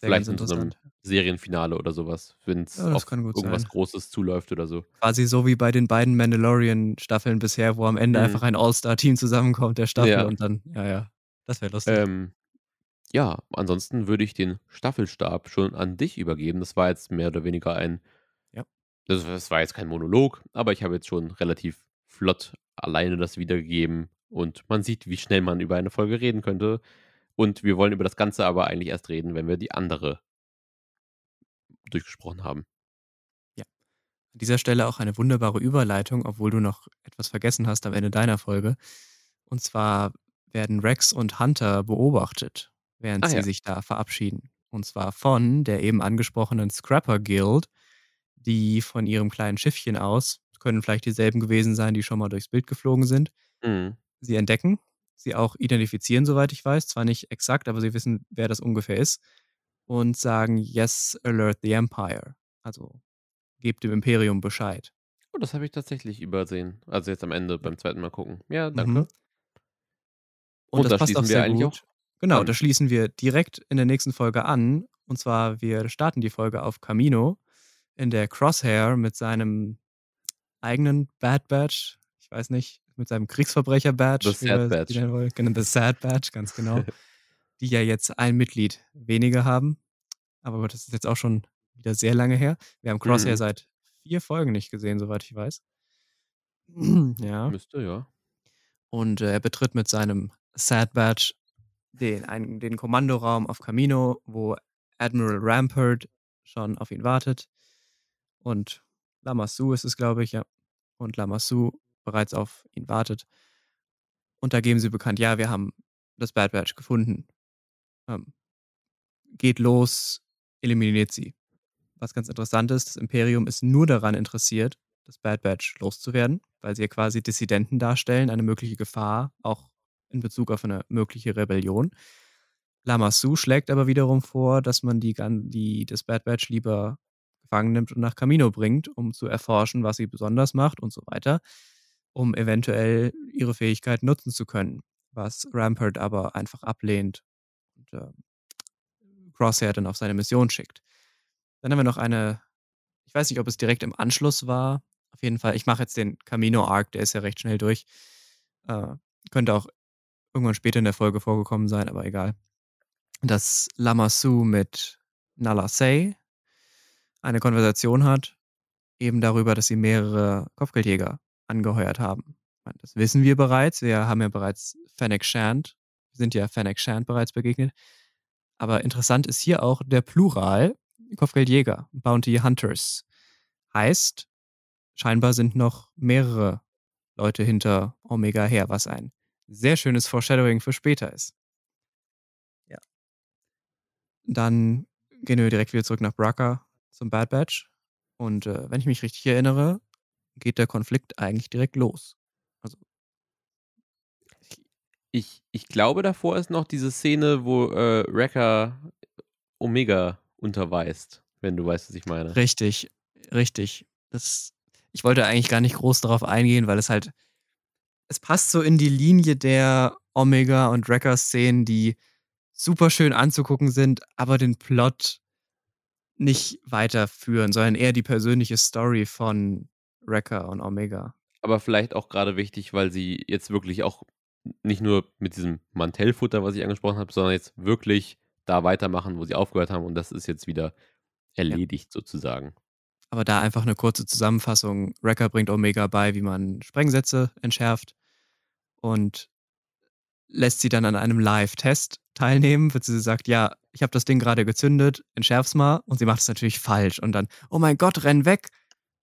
Ganz Vielleicht in so einem. Serienfinale oder sowas, wenn es Ja, auf irgendwas sein. Großes zuläuft oder so. Quasi so wie bei den beiden Mandalorian-Staffeln bisher, wo am Ende Mhm. einfach ein All-Star-Team zusammenkommt, der Staffel, Ja. und dann, ja, ja, das wäre lustig. Ähm, ja, ansonsten würde ich den Staffelstab schon an dich übergeben. Das war jetzt mehr oder weniger ein. Ja. Das, das war jetzt kein Monolog, aber ich habe jetzt schon relativ flott alleine das wiedergegeben und man sieht, wie schnell man über eine Folge reden könnte. Und wir wollen über das Ganze aber eigentlich erst reden, wenn wir die andere durchgesprochen haben. An dieser Stelle auch eine wunderbare Überleitung, obwohl du noch etwas vergessen hast am Ende deiner Folge. Und zwar werden Rex und Hunter beobachtet, während Ah, sie ja. sich da verabschieden. Und zwar von der eben angesprochenen Scrapper Guild, die von ihrem kleinen Schiffchen aus, können vielleicht dieselben gewesen sein, die schon mal durchs Bild geflogen sind, Mhm. sie entdecken, sie auch identifizieren, soweit ich weiß. Zwar nicht exakt, aber sie wissen, wer das ungefähr ist. Und sagen, yes, alert the Empire. Also gebt dem Imperium Bescheid. Oh, das habe ich tatsächlich übersehen. Also jetzt am Ende beim zweiten Mal gucken. Ja, Mhm. danke. Und, Und das da passt auch wir sehr eigentlich gut. auch Genau, da schließen wir direkt in der nächsten Folge an. Und zwar, wir starten die Folge auf Camino, in der Crosshair mit seinem eigenen Bad Badge, ich weiß nicht, mit seinem Kriegsverbrecher-Badge, The Sad Badge. Genau, The Sad Badge, ganz genau. die ja jetzt ein Mitglied weniger haben. Aber das ist jetzt auch schon wieder sehr lange her. Wir haben Crosshair Mhm. seit vier Folgen nicht gesehen, soweit ich weiß. ja. Müsste, ja. Und äh, er betritt mit seinem Sad Badge den, einen, den Kommandoraum auf Camino, wo Admiral Rampart schon auf ihn wartet. Und Lamassu ist es, glaube ich, ja. und Lamassu bereits auf ihn wartet. Und da geben sie bekannt: „Ja, wir haben das Bad Batch gefunden. Ähm, geht los, eliminiert sie.“ Was ganz interessant ist, das Imperium ist nur daran interessiert, das Bad Batch loszuwerden, weil sie ja quasi Dissidenten darstellen, eine mögliche Gefahr, auch in Bezug auf eine mögliche Rebellion. Lamassu schlägt aber wiederum vor, dass man die die das Bad Batch lieber gefangen nimmt und nach Kamino bringt, um zu erforschen, was sie besonders macht und so weiter, um eventuell ihre Fähigkeit nutzen zu können, was Rampart aber einfach ablehnt und, ähm, Crosshair dann auf seine Mission schickt. Dann haben wir noch eine ich weiß nicht, ob es direkt im Anschluss war. Auf jeden Fall, ich mache jetzt den Kamino Arc, der ist ja recht schnell durch. Äh, könnte auch irgendwann später in der Folge vorgekommen sein, aber egal. Dass Lamassu mit Nala Se eine Konversation hat, eben darüber, dass sie mehrere Kopfgeldjäger angeheuert haben. Das wissen wir bereits. Wir haben ja bereits Fennec Shand sind ja Fennec Shand bereits begegnet. Aber interessant ist hier auch der Plural Kopfgeldjäger, Bounty Hunters. Heißt, scheinbar sind noch mehrere Leute hinter Omega her, was ein sehr schönes Foreshadowing für später ist. Ja. Dann gehen wir direkt wieder zurück nach Braca zum Bad Batch. Und äh, wenn ich mich richtig erinnere, geht der Konflikt eigentlich direkt los. Also Ich ich glaube, davor ist noch diese Szene, wo, äh, Wrecker Omega unterweist, wenn du weißt, was ich meine. Richtig, richtig. Das ich wollte eigentlich gar nicht groß darauf eingehen, weil es halt es passt so in die Linie der Omega und Wrecker-Szenen, die super schön anzugucken sind, aber den Plot nicht weiterführen, sondern eher die persönliche Story von Wrecker und Omega. Aber vielleicht auch gerade wichtig, weil sie jetzt wirklich auch nicht nur mit diesem Mantellfutter, was ich angesprochen habe, sondern jetzt wirklich da weitermachen, wo sie aufgehört haben und das ist jetzt wieder erledigt sozusagen. Aber da einfach eine kurze Zusammenfassung. Wrecker bringt Omega bei, wie man Sprengsätze entschärft und lässt sie dann an einem Live-Test teilnehmen, wird sie sagt: „Ja, ich habe das Ding gerade gezündet, entschärf's mal.“ Und sie macht es natürlich falsch und dann: „Oh mein Gott, renn weg!“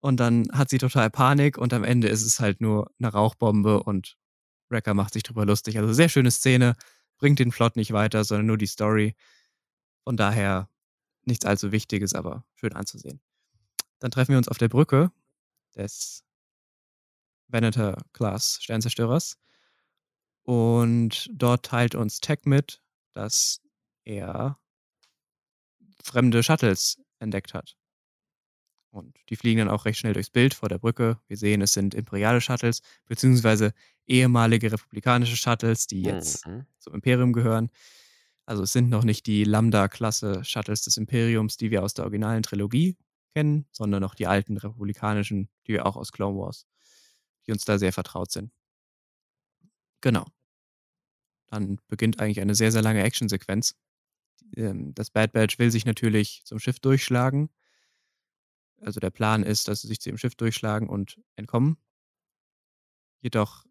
Und dann hat sie total Panik und am Ende ist es halt nur eine Rauchbombe und Wrecker macht sich drüber lustig. Also, sehr schöne Szene, bringt den Plot nicht weiter, sondern nur die Story. Von daher nichts allzu Wichtiges, aber schön anzusehen. Dann treffen wir uns auf der Brücke des Venator-Class Sternzerstörers. Und dort teilt uns Tech mit, dass er fremde Shuttles entdeckt hat. Und die fliegen dann auch recht schnell durchs Bild vor der Brücke. Wir sehen, es sind imperiale Shuttles, beziehungsweise ehemalige republikanische Shuttles, die jetzt Mhm. zum Imperium gehören. Also es sind noch nicht die Lambda-Klasse Shuttles des Imperiums, die wir aus der originalen Trilogie kennen, sondern noch die alten republikanischen, die wir auch aus Clone Wars, die uns da sehr vertraut sind. Genau. Dann beginnt eigentlich eine sehr, sehr lange Actionsequenz. Ähm, das Bad Batch will sich natürlich zum Schiff durchschlagen. Also der Plan ist, dass sie sich zu dem Schiff durchschlagen und entkommen. Jedoch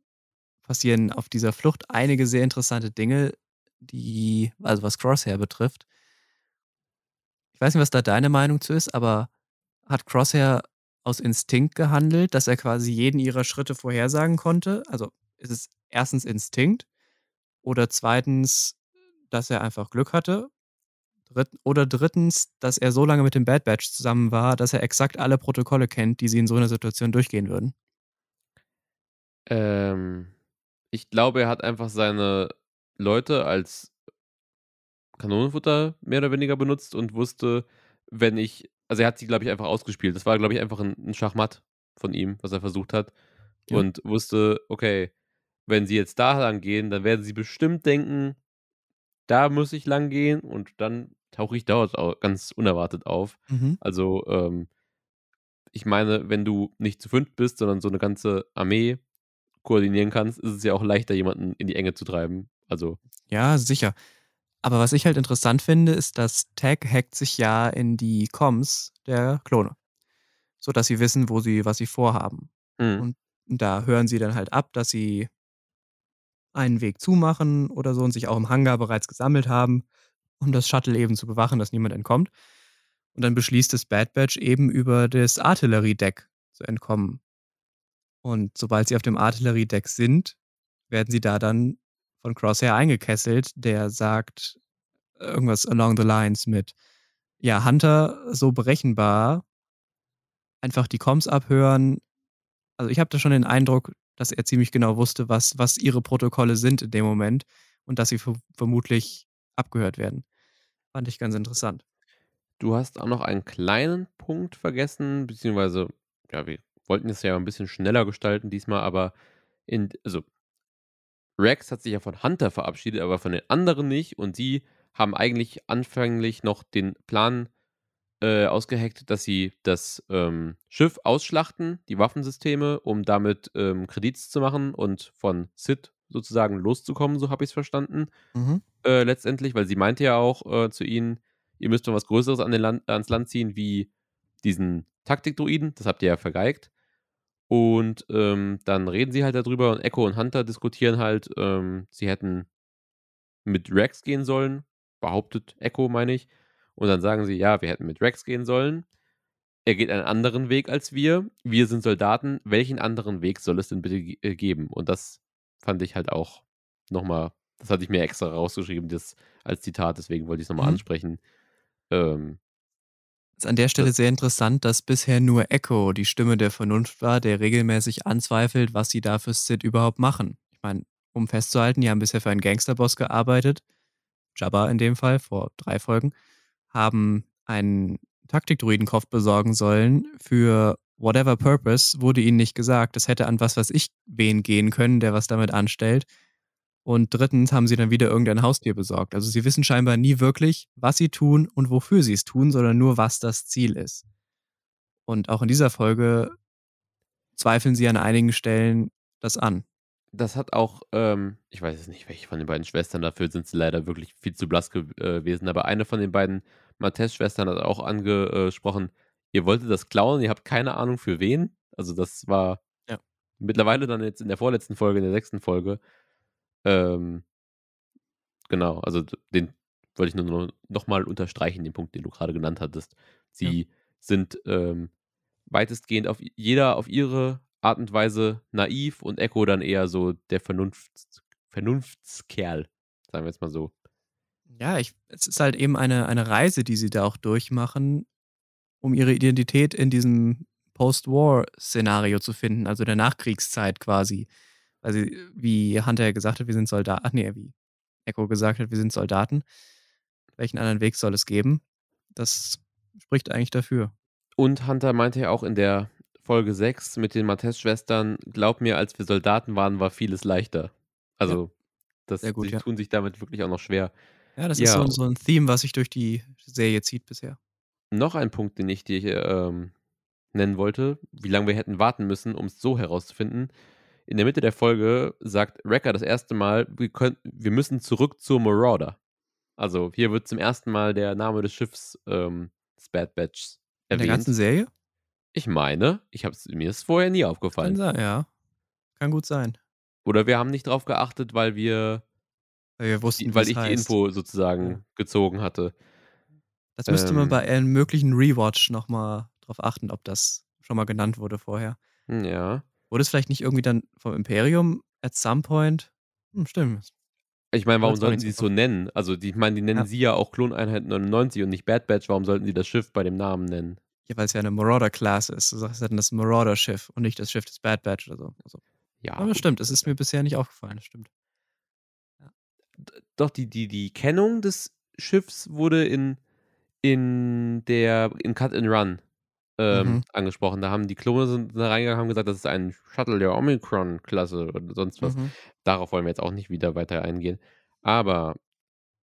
passieren auf dieser Flucht einige sehr interessante Dinge, die, also was Crosshair betrifft. Ich weiß nicht, was da deine Meinung zu ist, aber hat Crosshair aus Instinkt gehandelt, dass er quasi jeden ihrer Schritte vorhersagen konnte? Also ist es erstens Instinkt oder zweitens, dass er einfach Glück hatte? Dritt oder drittens, dass er so lange mit dem Bad Batch zusammen war, dass er exakt alle Protokolle kennt, die sie in so einer Situation durchgehen würden? Ähm, ich glaube, er hat einfach seine Leute als Kanonenfutter mehr oder weniger benutzt und wusste, wenn ich also, er hat sie, glaube ich, einfach ausgespielt. Das war, glaube ich, einfach 'n 'n Schachmatt von ihm, was er versucht hat Ja. und wusste: „Okay, wenn sie jetzt da lang gehen, dann werden sie bestimmt denken, da muss ich lang gehen und dann tauche ich dort au ganz unerwartet auf.“ Mhm. Also, ähm ich meine, wenn du nicht zu 5 bist, sondern so 'ne ganze Armee koordinieren kannst, ist es ja auch leichter, jemanden in die Enge zu treiben. Also Ja, sicher. Aber was ich halt interessant finde, ist, dass Tech hackt sich ja in die Comms der Klone, sodass sie wissen, wo sie was sie vorhaben. mhm. Und da hören sie dann halt ab, dass sie einen Weg zumachen oder so und sich auch im Hangar bereits gesammelt haben, um das Shuttle eben zu bewachen, dass niemand entkommt. Und dann beschließt das Bad Batch eben über das Artilleriedeck zu entkommen. Und sobald sie auf dem Artilleriedeck sind, werden sie da dann von Crosshair eingekesselt, der sagt irgendwas along the lines mit, ja, Hunter so berechenbar, einfach die Comms abhören. Also ich habe da schon den Eindruck, dass er ziemlich genau wusste, was, was ihre Protokolle sind in dem Moment und dass sie vermutlich abgehört werden. Fand ich ganz interessant. Du hast auch noch einen kleinen Punkt vergessen, beziehungsweise, ja, wir wollten es ja ein bisschen schneller gestalten diesmal, aber in, also Rex hat sich ja von Hunter verabschiedet, aber von den anderen nicht und sie haben eigentlich anfänglich noch den Plan äh, ausgeheckt, dass sie das ähm, Schiff ausschlachten, die Waffensysteme, um damit ähm, Kredits zu machen und von Sid sozusagen loszukommen, so habe ich es verstanden. Mhm. Äh, letztendlich, weil sie meinte ja auch äh, zu ihnen, ihr müsst noch was Größeres an Land, ans Land ziehen, wie diesen Taktikdruiden, das habt ihr ja vergeigt. Und ähm, dann reden sie halt darüber und Echo und Hunter diskutieren halt, ähm, sie hätten mit Rex gehen sollen, behauptet Echo, meine ich. Und dann sagen sie, ja, wir hätten mit Rex gehen sollen. Er geht einen anderen Weg als wir. Wir sind Soldaten. Welchen anderen Weg soll es denn bitte äh, geben? Und das fand ich halt auch nochmal, das hatte ich mir extra rausgeschrieben, das als Zitat, deswegen wollte ich es nochmal mhm. ansprechen. Ähm, ist an der Stelle sehr interessant, dass bisher nur Echo die Stimme der Vernunft war, der regelmäßig anzweifelt, was sie da für Sid überhaupt machen. Ich meine, um festzuhalten, die haben bisher für einen Gangsterboss gearbeitet, Jabba in dem Fall, vor drei Folgen, haben einen Taktikdruidenkopf besorgen sollen für whatever purpose, wurde ihnen nicht gesagt. Das hätte an was, was ich wen gehen können, der was damit anstellt. Und drittens haben sie dann wieder irgendein Haustier besorgt. Also sie wissen scheinbar nie wirklich, was sie tun und wofür sie es tun, sondern nur, was das Ziel ist. Und auch in dieser Folge zweifeln sie an einigen Stellen das an. Das hat auch, ähm, ich weiß es nicht, welche von den beiden Schwestern, dafür sind sie leider wirklich viel zu blass äh, gewesen, aber eine von den beiden Mattes-Schwestern hat auch angesprochen, ihr wolltet das klauen, ihr habt keine Ahnung für wen. Also das war ja. mittlerweile dann jetzt in der vorletzten Folge, in der sechsten Folge, ähm, genau, also den wollte ich nur noch mal unterstreichen, den Punkt, den du gerade genannt hattest. Sie ja. sind ähm, weitestgehend auf jeder auf ihre Art und Weise naiv und Echo dann eher so der Vernunft, Vernunftskerl, sagen wir jetzt mal so. Ja, ich, es ist halt eben eine, eine Reise, die sie da auch durchmachen, um ihre Identität in diesem Post-War-Szenario zu finden, also der Nachkriegszeit quasi. Also, wie Hunter ja gesagt hat, wir sind Soldaten. Nee, wie Echo gesagt hat, wir sind Soldaten. Welchen anderen Weg soll es geben? Das spricht eigentlich dafür. Und Hunter meinte ja auch in der Folge 6 mit den Mattes-Schwestern, glaub mir, als wir Soldaten waren, war vieles leichter. Also, ja. das, gut, die ja. tun sich damit wirklich auch noch schwer. Ja, das ja. ist so, so, ein Theme, was sich durch die Serie zieht bisher. Noch ein Punkt, den ich dir ähm, nennen wollte, wie lange wir hätten warten müssen, um es so herauszufinden in der Mitte der Folge sagt Wrecker das erste Mal, wir, können, wir müssen zurück zur Marauder. Also hier wird zum ersten Mal der Name des Schiffs ähm, des Bad Batch erwähnt. In der ganzen Serie? Ich meine, ich hab's, mir ist vorher nie aufgefallen. Kann sein, ja. Kann gut sein. Oder wir haben nicht drauf geachtet, weil wir weil wir wussten, die, weil ich heißt. die Info sozusagen gezogen hatte. Das müsste ähm, man bei einem möglichen Rewatch nochmal drauf achten, ob das schon mal genannt wurde vorher. Ja. Wurde es vielleicht nicht irgendwie dann vom Imperium at some point? Hm, stimmt. Ich meine, warum sollten sie es so nennen? Also, die, ich meine, die nennen ja. sie ja auch Kloneinheit 99 und nicht Bad Batch. Warum sollten sie das Schiff bei dem Namen nennen? Ja, weil es ja eine Marauder-Class ist. Du sagst ja dann das Marauder-Schiff und nicht das Schiff des Bad Batch oder so. Also, ja. Aber stimmt, es ist mir bisher nicht aufgefallen. Das stimmt. Doch, die, die, die Kennung des Schiffs wurde in, in der in Cut and Run ähm, mhm. angesprochen. Da haben die Klone sind da reingegangen haben gesagt, das ist ein Shuttle der Omicron-Klasse oder sonst was. Mhm. Darauf wollen wir jetzt auch nicht wieder weiter eingehen. Aber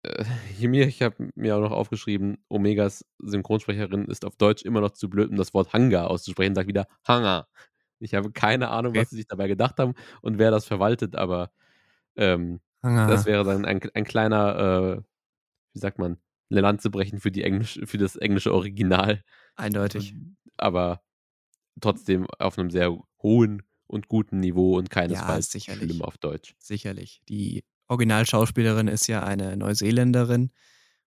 äh, mir, ich habe mir auch noch aufgeschrieben, Omegas Synchronsprecherin ist auf Deutsch immer noch zu blöd, um das Wort Hangar auszusprechen, sagt wieder Hangar. Ich habe keine Ahnung, was sie sich dabei gedacht haben und wer das verwaltet, aber ähm, das wäre dann ein, ein kleiner, äh, wie sagt man, eine Lanze brechen für, die Englisch, für das englische Original. Eindeutig. Aber trotzdem auf einem sehr hohen und guten Niveau und keinesfalls ja, schlimm auf Deutsch. Sicherlich. Die Originalschauspielerin ist ja eine Neuseeländerin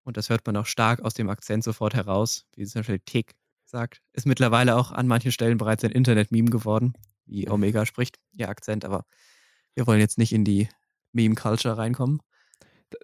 und das hört man auch stark aus dem Akzent sofort heraus, wie zum Beispiel Tick sagt. Ist mittlerweile auch an manchen Stellen bereits ein Internet-Meme geworden, wie Omega spricht, ihr Akzent, aber wir wollen jetzt nicht in die Meme-Culture reinkommen.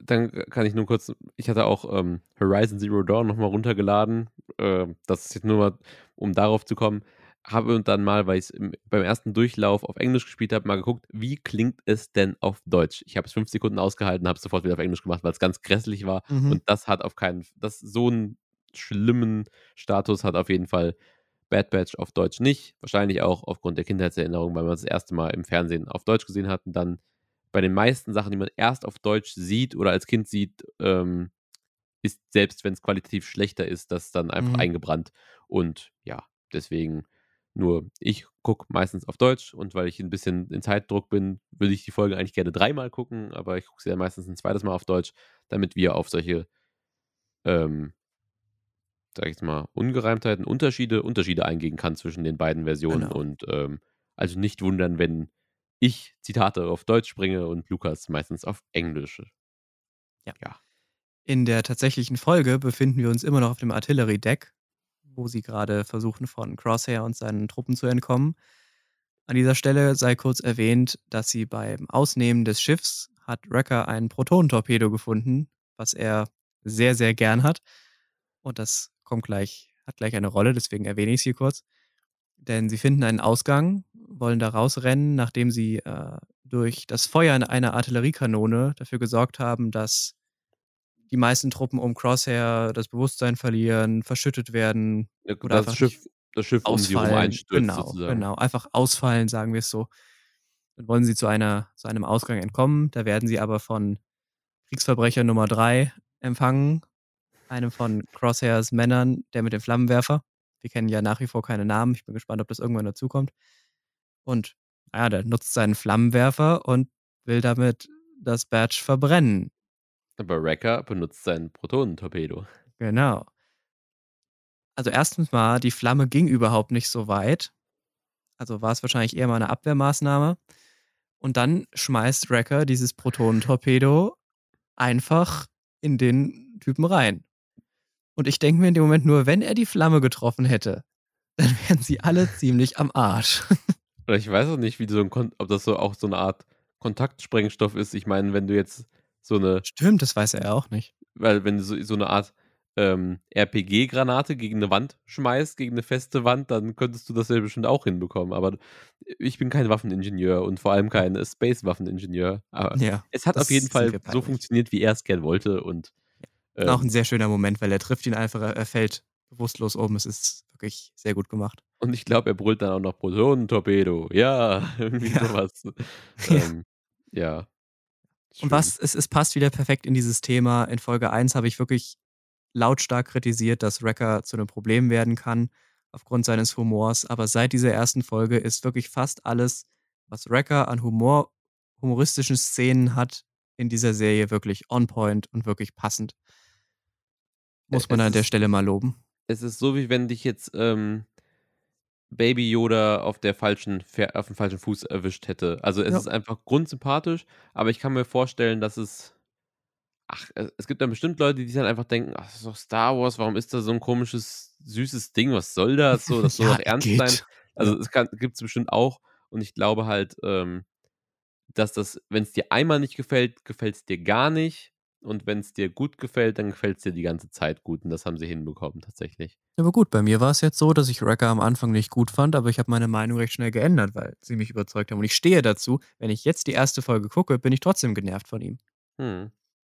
Dann kann ich nur kurz, ich hatte auch ähm, Horizon Zero Dawn nochmal runtergeladen. Äh, das ist jetzt nur mal, um darauf zu kommen. Habe dann mal, weil ich es beim ersten Durchlauf auf Englisch gespielt habe, mal geguckt, wie klingt es denn auf Deutsch? Ich habe es fünf Sekunden ausgehalten, habe es sofort wieder auf Englisch gemacht, weil es ganz grässlich war. Mhm. Und das hat auf keinen, das so einen schlimmen Status hat auf jeden Fall Bad Batch auf Deutsch nicht. Wahrscheinlich auch aufgrund der Kindheitserinnerung, weil man es das erste Mal im Fernsehen auf Deutsch gesehen hat und dann bei den meisten Sachen, die man erst auf Deutsch sieht oder als Kind sieht, ähm, ist, selbst wenn es qualitativ schlechter ist, das dann einfach Mhm. eingebrannt. Und ja, deswegen nur, ich gucke meistens auf Deutsch und weil ich ein bisschen in Zeitdruck bin, würde ich die Folge eigentlich gerne dreimal gucken, aber ich gucke sie ja meistens ein zweites Mal auf Deutsch, damit wir auf solche, ähm, sag ich jetzt mal, Ungereimtheiten, Unterschiede, Unterschiede eingehen kann zwischen den beiden Versionen Genau. und ähm, also nicht wundern, wenn ich Zitate auf Deutsch bringe und Lukas meistens auf Englisch. Ja. Ja. In der tatsächlichen Folge befinden wir uns immer noch auf dem Artillery-Deck, wo sie gerade versuchen, von Crosshair und seinen Truppen zu entkommen. An dieser Stelle sei kurz erwähnt, dass sie beim Ausnehmen des Schiffs hat Wrecker einen Protonentorpedo gefunden, was er sehr, sehr gern hat. Und das kommt gleich, hat gleich eine Rolle, deswegen erwähne ich es hier kurz. Denn sie finden einen Ausgang, wollen da rausrennen, nachdem sie äh, durch das Feuer in einer Artilleriekanone dafür gesorgt haben, dass die meisten Truppen um Crosshair das Bewusstsein verlieren, verschüttet werden Ja, oder das einfach Schiff, das Schiff um sie herum ausfallen. einstürzt Genau, sozusagen. genau. Einfach ausfallen, sagen wir es so. Dann wollen sie zu, einer, zu einem Ausgang entkommen. Da werden sie aber von Kriegsverbrecher Nummer 3 empfangen. Einem von Crosshairs Männern, der mit dem Flammenwerfer. Wir kennen ja nach wie vor keine Namen. Ich bin gespannt, ob das irgendwann dazukommt. Und ja, der nutzt seinen Flammenwerfer und will damit das Badge verbrennen. Aber Wrecker benutzt seinen Protonentorpedo. Genau. Also erstens mal, die Flamme ging überhaupt nicht so weit. Also war es wahrscheinlich eher mal eine Abwehrmaßnahme. Und dann schmeißt Wrecker dieses Protonentorpedo einfach in den Typen rein. Und ich denke mir in dem Moment nur, wenn er die Flamme getroffen hätte, dann wären sie alle ziemlich am Arsch. Oder ich weiß auch nicht, wie so ein Kon ob das so auch so eine Art Kontaktsprengstoff ist. Ich meine, wenn du jetzt so eine Stimmt, das weiß er auch nicht. weil wenn du so so 'ne Art, ähm, RPG-Granate gegen eine Wand schmeißt, gegen eine feste Wand, dann könntest du das ja bestimmt auch hinbekommen. Aber ich bin kein Waffeningenieur und vor allem kein, Space-Waffeningenieur. Aber Ja, es hat auf jeden Fall so funktioniert, wie er es gern wollte und, Ist auch ähm ein sehr schöner Moment, weil er trifft ihn einfach, er fällt bewusstlos um. Es ist wirklich sehr gut gemacht. und ich glaube, er brüllt dann auch noch Protonentorpedo. Ja, irgendwie Ja. so was. Ja. Ähm, ja. Und was es es passt wieder perfekt in dieses Thema. In Folge 1 habe ich wirklich lautstark kritisiert, dass Wrecker zu 'nem Problem werden kann aufgrund seines Humors. Aber seit dieser ersten Folge ist wirklich fast alles, was Wrecker an Humor humoristischen Szenen hat, in dieser Serie wirklich on point und wirklich passend. Muss man es an der ist Stelle mal loben. es ist so, wie wenn dich jetzt, ähm, Baby Yoda auf der falschen auf dem falschen Fuß erwischt hätte. Also, es Ja. ist einfach grundsympathisch, aber ich kann mir vorstellen, dass es ach, äh, es gibt dann bestimmt Leute, die sich dann einfach denken: „Ach, das ist doch Star Wars, warum ist da so 'n komisches, süßes Ding? Was soll das so? Das soll Ja, doch ernst sein.“ geht. Also, Ja. es kann gibt's bestimmt auch und ich glaube halt, ähm, dass das wenn's dir einmal nicht gefällt, gefällt's dir gar nicht und wenn's dir gut gefällt, dann gefällt's dir die ganze Zeit gut und das haben sie hinbekommen tatsächlich. Aber gut, bei mir war es jetzt so, dass ich Wrecker am Anfang nicht gut fand, aber ich habe meine Meinung recht schnell geändert, weil sie mich überzeugt haben. Und ich stehe dazu, wenn ich jetzt die erste Folge gucke, bin ich trotzdem genervt von ihm. Mhm.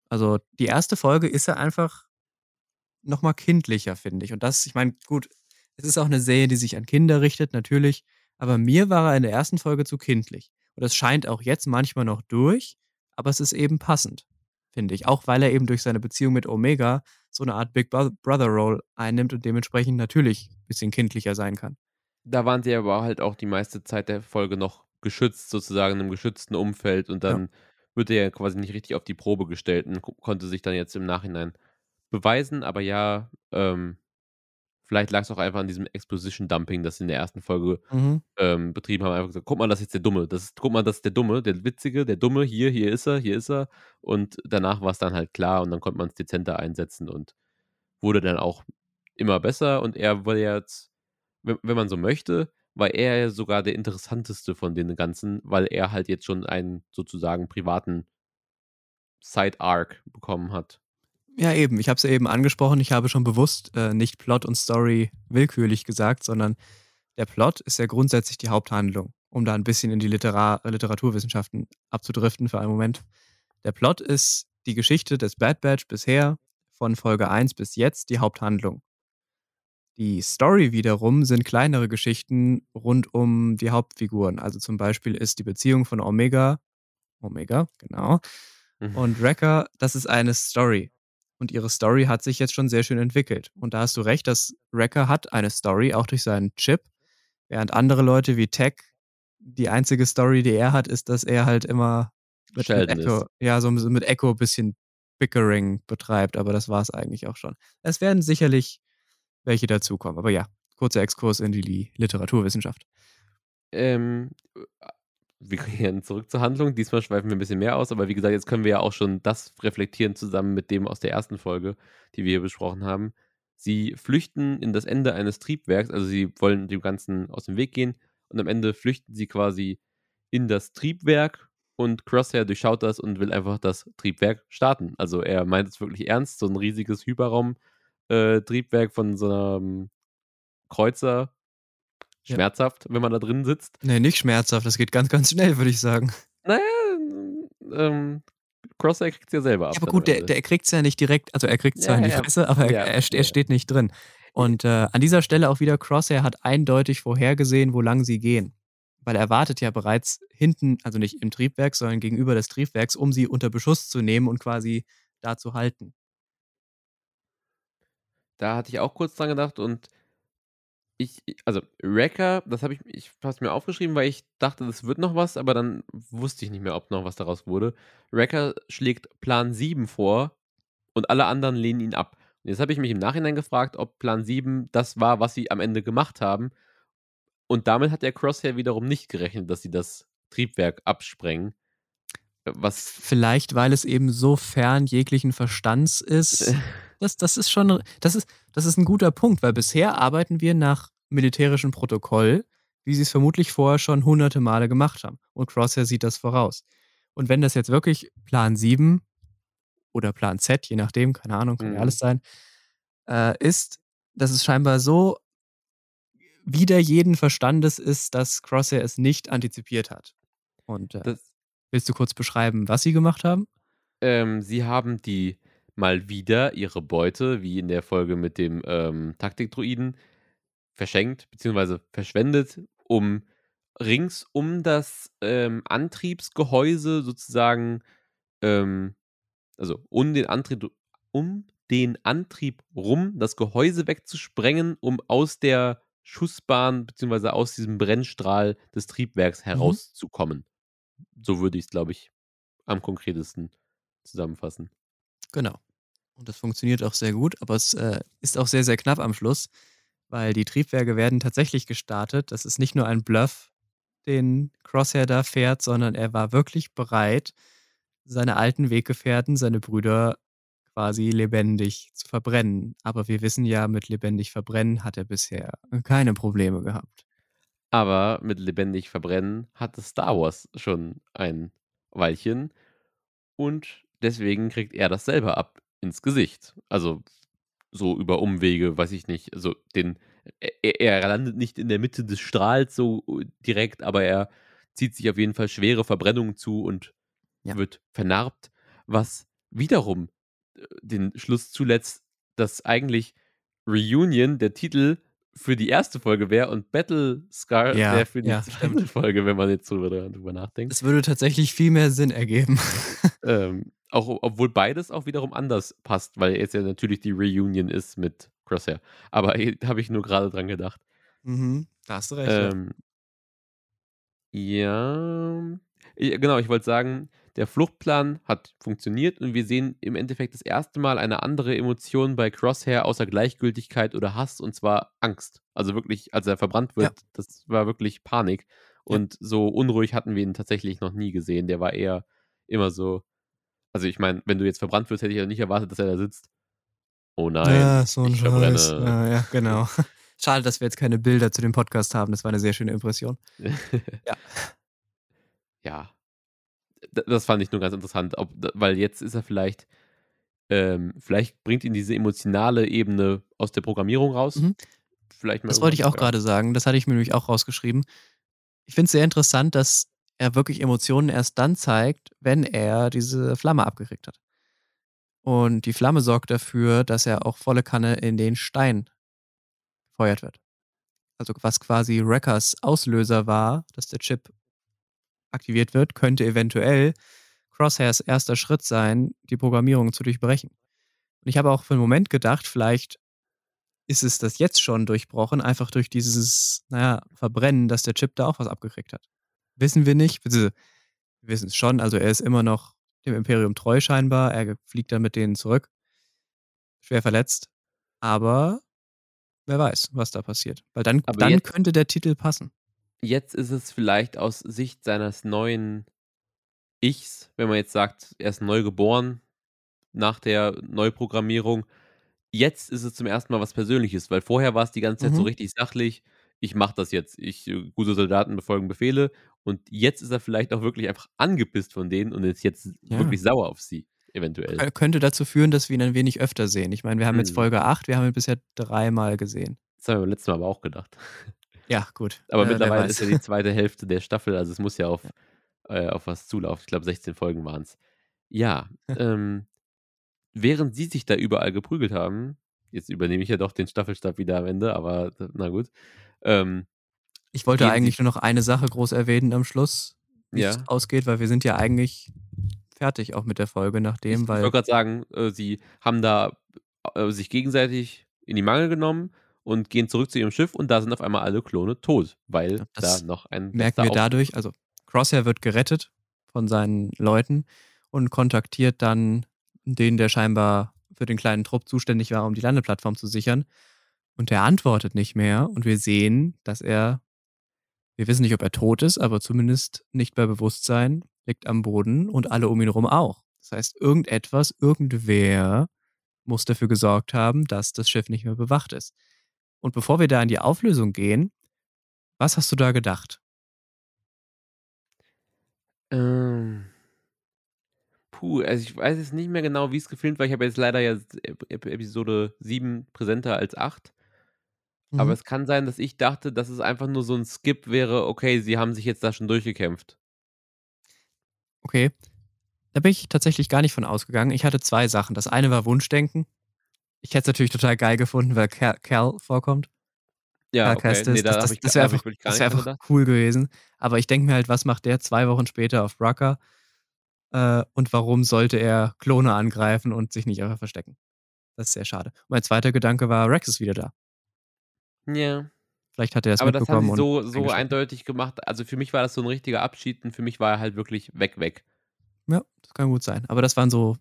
Also, die erste Folge ist er einfach noch mal kindlicher, finde ich. Und das ich meine, gut, es ist auch 'ne Serie, die sich an Kinder richtet, natürlich, aber mir war er in der ersten Folge zu kindlich. Und das scheint auch jetzt manchmal noch durch, aber es ist eben passend, finde ich. Auch weil er eben durch seine Beziehung mit Omega so 'ne Art Big Bro Brother Role einnimmt und dementsprechend natürlich bisschen kindlicher sein kann. Da waren sie aber halt auch die meiste Zeit der Folge noch geschützt, sozusagen in 'nem geschützten Umfeld und Ja. dann wird er ja quasi nicht richtig auf die Probe gestellt und ko konnte sich dann jetzt im Nachhinein beweisen. Aber ja, ähm, vielleicht lag's auch einfach an diesem Exposition Dumping, das sie in der ersten Folge, Mhm. ähm, betrieben haben. Einfach gesagt: „Guck mal, das ist jetzt der Dumme. Das ist guck mal, das ist der Dumme, der Witzige, der Dumme. Hier, hier ist er, hier ist er.“ Und danach war's dann halt klar und dann konnte man's dezenter einsetzen und wurde dann auch immer besser und er wurde jetzt, we wenn man so möchte, war er ja sogar der interessanteste von den ganzen, weil er halt jetzt schon einen sozusagen privaten Side-Arc bekommen hat. Ja, eben. Ich habe es ja eben angesprochen. Ich habe schon bewusst äh, nicht Plot und Story willkürlich gesagt, sondern der Plot ist ja grundsätzlich die Haupthandlung, um da ein bisschen in die Literar Literaturwissenschaften abzudriften für einen Moment. Der Plot ist die Geschichte des Bad Batch bisher von Folge 1 bis jetzt die Haupthandlung. Die Story wiederum sind kleinere Geschichten rund um die Hauptfiguren. Also zum Beispiel ist die Beziehung von Omega, Omega, genau, Mhm. und Wrecker, das ist eine Story. Und ihre Story hat sich jetzt schon sehr schön entwickelt. Und da hast du recht, dass Wrecker hat eine Story, auch durch seinen Chip, während andere Leute wie Tech, die einzige Story, die er hat, ist, dass er halt immer mit, mit Echo, ja, so mit Echo ein bisschen Bickering betreibt, aber das war es eigentlich auch schon. Es werden sicherlich welche dazukommen. Aber ja, kurzer Exkurs in die Li- Literaturwissenschaft. Ähm, äh, wir gehen zurück zur Handlung. Diesmal schweifen wir ein bisschen mehr aus, aber wie gesagt, jetzt können wir ja auch schon das reflektieren zusammen mit dem aus der ersten Folge, die wir hier besprochen haben. Sie flüchten in das Ende eines Triebwerks, also sie wollen dem Ganzen aus dem Weg gehen und am Ende flüchten sie quasi in das Triebwerk und Crosshair durchschaut das und will einfach das Triebwerk starten. Also er meint es wirklich ernst, so ein riesiges Hyperraum-Triebwerk von so einem Kreuzer. Schmerzhaft, wenn man da drin sitzt. Nee, nicht schmerzhaft, das geht ganz, ganz schnell, würde ich sagen. Naja, ähm, Crosshair kriegt es ja selber ab. Ja, aber gut, der, der kriegt es ja nicht direkt, also er kriegt es zwar Ja, in die ja. Fresse, aber er, er, er steht nicht drin. Und äh, an dieser Stelle auch wieder, Crosshair hat eindeutig vorhergesehen, wo lang sie gehen. Weil er wartet ja bereits hinten, also nicht im Triebwerk, sondern gegenüber des Triebwerks, um sie unter Beschuss zu nehmen und quasi da zu halten. Da hatte ich auch kurz dran gedacht und ich, also Wrecker, das habe ich, ich habe mir aufgeschrieben, weil ich dachte, das wird noch was, aber dann wusste ich nicht mehr, ob noch was daraus wurde. Wrecker schlägt Plan 7 vor und alle anderen lehnen ihn ab. Und jetzt habe ich mich im Nachhinein gefragt, ob Plan 7 das war, was sie am Ende gemacht haben. Und damit hat der Crosshair wiederum nicht gerechnet, dass sie das Triebwerk absprengen. Was Vielleicht, weil es eben so fern jeglichen Verstands ist. Das, das ist schon, das ist, das ist ein guter Punkt, weil bisher arbeiten wir nach militärischem Protokoll, wie sie es vermutlich vorher schon hunderte Male gemacht haben. Und Crosshair sieht das voraus. Und wenn das jetzt wirklich Plan 7 oder Plan Z, je nachdem, keine Ahnung, kann ja Mhm. alles sein, äh, ist, dass es scheinbar so wider jeden Verstandes ist, dass Crosshair es nicht antizipiert hat. Und äh, das, willst du kurz beschreiben, was sie gemacht haben? Ähm, sie haben die mal wieder ihre Beute, wie in der Folge mit dem ähm, Taktikdruiden, verschenkt bzw. verschwendet, um rings um das ähm, Antriebsgehäuse sozusagen, ähm, also um den Antrieb, um den Antrieb rum das Gehäuse wegzusprengen, um aus der Schussbahn bzw. aus diesem Brennstrahl des Triebwerks herauszukommen. So würde ich es, glaube ich, am konkretesten zusammenfassen. Genau. Und das funktioniert auch sehr gut, aber es äh, ist auch sehr, sehr knapp am Schluss, weil die Triebwerke werden tatsächlich gestartet. Das ist nicht nur ein Bluff, den Crosshair da fährt, sondern er war wirklich bereit, seine alten Weggefährten, seine Brüder quasi lebendig zu verbrennen. Aber wir wissen ja, mit lebendig verbrennen hat er bisher keine Probleme gehabt. Aber mit lebendig verbrennen hatte Star Wars schon ein Weilchen und deswegen kriegt er das selber ab ins Gesicht. Also so über Umwege, weiß ich nicht. Also den er, er landet nicht in der Mitte des Strahls so direkt, aber er zieht sich auf jeden Fall schwere Verbrennungen zu und Ja. wird vernarbt, was wiederum äh, den Schluss zuletzt, dass eigentlich Reunion der Titel für die erste Folge wäre und Battle Scar Ja, wäre für die ja, zweite Folge, wenn man jetzt drüber, drüber nachdenkt. Es würde tatsächlich viel mehr Sinn ergeben. Ähm, auch, obwohl beides auch wiederum anders passt, weil jetzt ja natürlich die Reunion ist mit Crosshair. Aber habe ich nur gerade dran gedacht. mhm, da hast du recht. ja. Ähm, ja. Ich, genau, ich wollte sagen, der Fluchtplan hat funktioniert und wir sehen im Endeffekt das erste Mal eine andere Emotion bei Crosshair außer Gleichgültigkeit oder Hass und zwar Angst. Also wirklich, als er verbrannt wird, das war wirklich Panik. Ja. Und so unruhig hatten wir ihn tatsächlich noch nie gesehen. Der war eher immer so. Also ich meine, wenn du jetzt verbrannt wirst, hätte ich ja nicht erwartet, dass er da sitzt. Oh nein, ja, so ein. Scheiß. Ja, ja, genau. Schade, dass wir jetzt keine Bilder zu dem Podcast haben. Das war eine sehr schöne Impression. Ja. Ja. Das fand ich nur ganz interessant, ob weil jetzt ist er vielleicht ähm, vielleicht bringt ihn diese emotionale Ebene aus der Programmierung raus. Mhm. Vielleicht mal Das wollte ich auch gerade sagen. Das hatte ich mir nämlich auch rausgeschrieben. Ich finde es sehr interessant, dass er wirklich Emotionen erst dann zeigt, wenn er diese Flamme abgekriegt hat. Und die Flamme sorgt dafür, dass er auch volle Kanne in den Stein gefeuert wird. Also was quasi Wreckers Auslöser war, dass der Chip aktiviert wird, könnte eventuell Crosshairs erster Schritt sein, die Programmierung zu durchbrechen. Und ich habe auch für einen Moment gedacht, vielleicht ist es das jetzt schon durchbrochen, einfach durch dieses, naja, Verbrennen, dass der Chip da auch was abgekriegt hat. Wissen wir nicht, beziehungsweise wir wissen es schon, also er ist immer noch dem Imperium treu scheinbar, er fliegt dann mit denen zurück, schwer verletzt, aber wer weiß, was da passiert. Weil dann, Aber dann könnte der Titel passen. Jetzt ist es vielleicht aus Sicht seines neuen Ichs, wenn man jetzt sagt, er ist neu geboren nach der Neuprogrammierung. Jetzt ist es zum ersten Mal was Persönliches, weil vorher war es die ganze Zeit so Mhm. richtig sachlich. Ich mache das jetzt. Ich äh, gute Soldaten befolgen Befehle. Und jetzt ist er vielleicht auch wirklich einfach angepisst von denen und ist jetzt Ja. wirklich sauer auf sie, eventuell. Kö- Könnte dazu führen, dass wir ihn ein wenig öfter sehen. Ich meine, wir haben jetzt Mhm. Folge 8, wir haben ihn bisher dreimal gesehen. Das haben wir beim letzten Mal aber auch gedacht. Ja, gut. Aber äh, mittlerweile ist ja die zweite Hälfte der Staffel, also es muss ja auf, äh, auf was zulaufen. Ich glaube, 16 Folgen waren es. Ja, ähm, während sie sich da überall geprügelt haben, jetzt übernehme ich ja doch den Staffelstab wieder am Ende, aber na gut. Ähm, Ich wollte eigentlich nur noch eine Sache groß erwähnen am Schluss, wie es Ja. ausgeht, weil wir sind ja eigentlich fertig auch mit der Folge nach ich dem, ich weil wollte gerade sagen, äh, sie haben da äh, sich gegenseitig in die Mangel genommen und gehen zurück zu ihrem Schiff und da sind auf einmal alle Klone tot, weil das da noch ein merken wir dadurch, also Crosshair wird gerettet von seinen Leuten und kontaktiert dann den, der scheinbar für den kleinen Trupp zuständig war, um die Landeplattform zu sichern. Und der antwortet nicht mehr und wir sehen, dass er, wir wissen nicht, ob er tot ist, aber zumindest nicht bei Bewusstsein, liegt am Boden und alle um ihn herum auch. Das heißt, irgendetwas, irgendwer muss dafür gesorgt haben, dass das Schiff nicht mehr bewacht ist. Und bevor wir da in die Auflösung gehen, was hast du da gedacht? Ähm. Puh, also ich weiß jetzt nicht mehr genau, wie es gefilmt war. Ich habe jetzt leider ja Ep Episode 7 präsenter als 8. Aber Mhm. es kann sein, dass ich dachte, dass es einfach nur so ein Skip wäre, okay, sie haben sich jetzt da schon durchgekämpft. Okay. Da bin ich tatsächlich gar nicht von ausgegangen. Ich hatte zwei Sachen. Das eine war Wunschdenken. Ich hätte es natürlich total geil gefunden, weil Cal, Cal vorkommt. Ja, Cal okay. Kestis. Nee, da das das, das da wäre einfach, das wär einfach cool gewesen. Aber ich denke mir halt, was macht der zwei Wochen später auf Rucker? Äh, und warum sollte er Klone angreifen und sich nicht einfach verstecken? Das ist sehr schade. Und mein zweiter Gedanke war, Rex ist wieder da. Ja. Vielleicht hat er es Aber das haben sie so, so eindeutig gemacht. Also für mich war das so ein richtiger Abschied und für mich war er halt wirklich weg, weg. Ja, das kann gut sein. Aber das waren so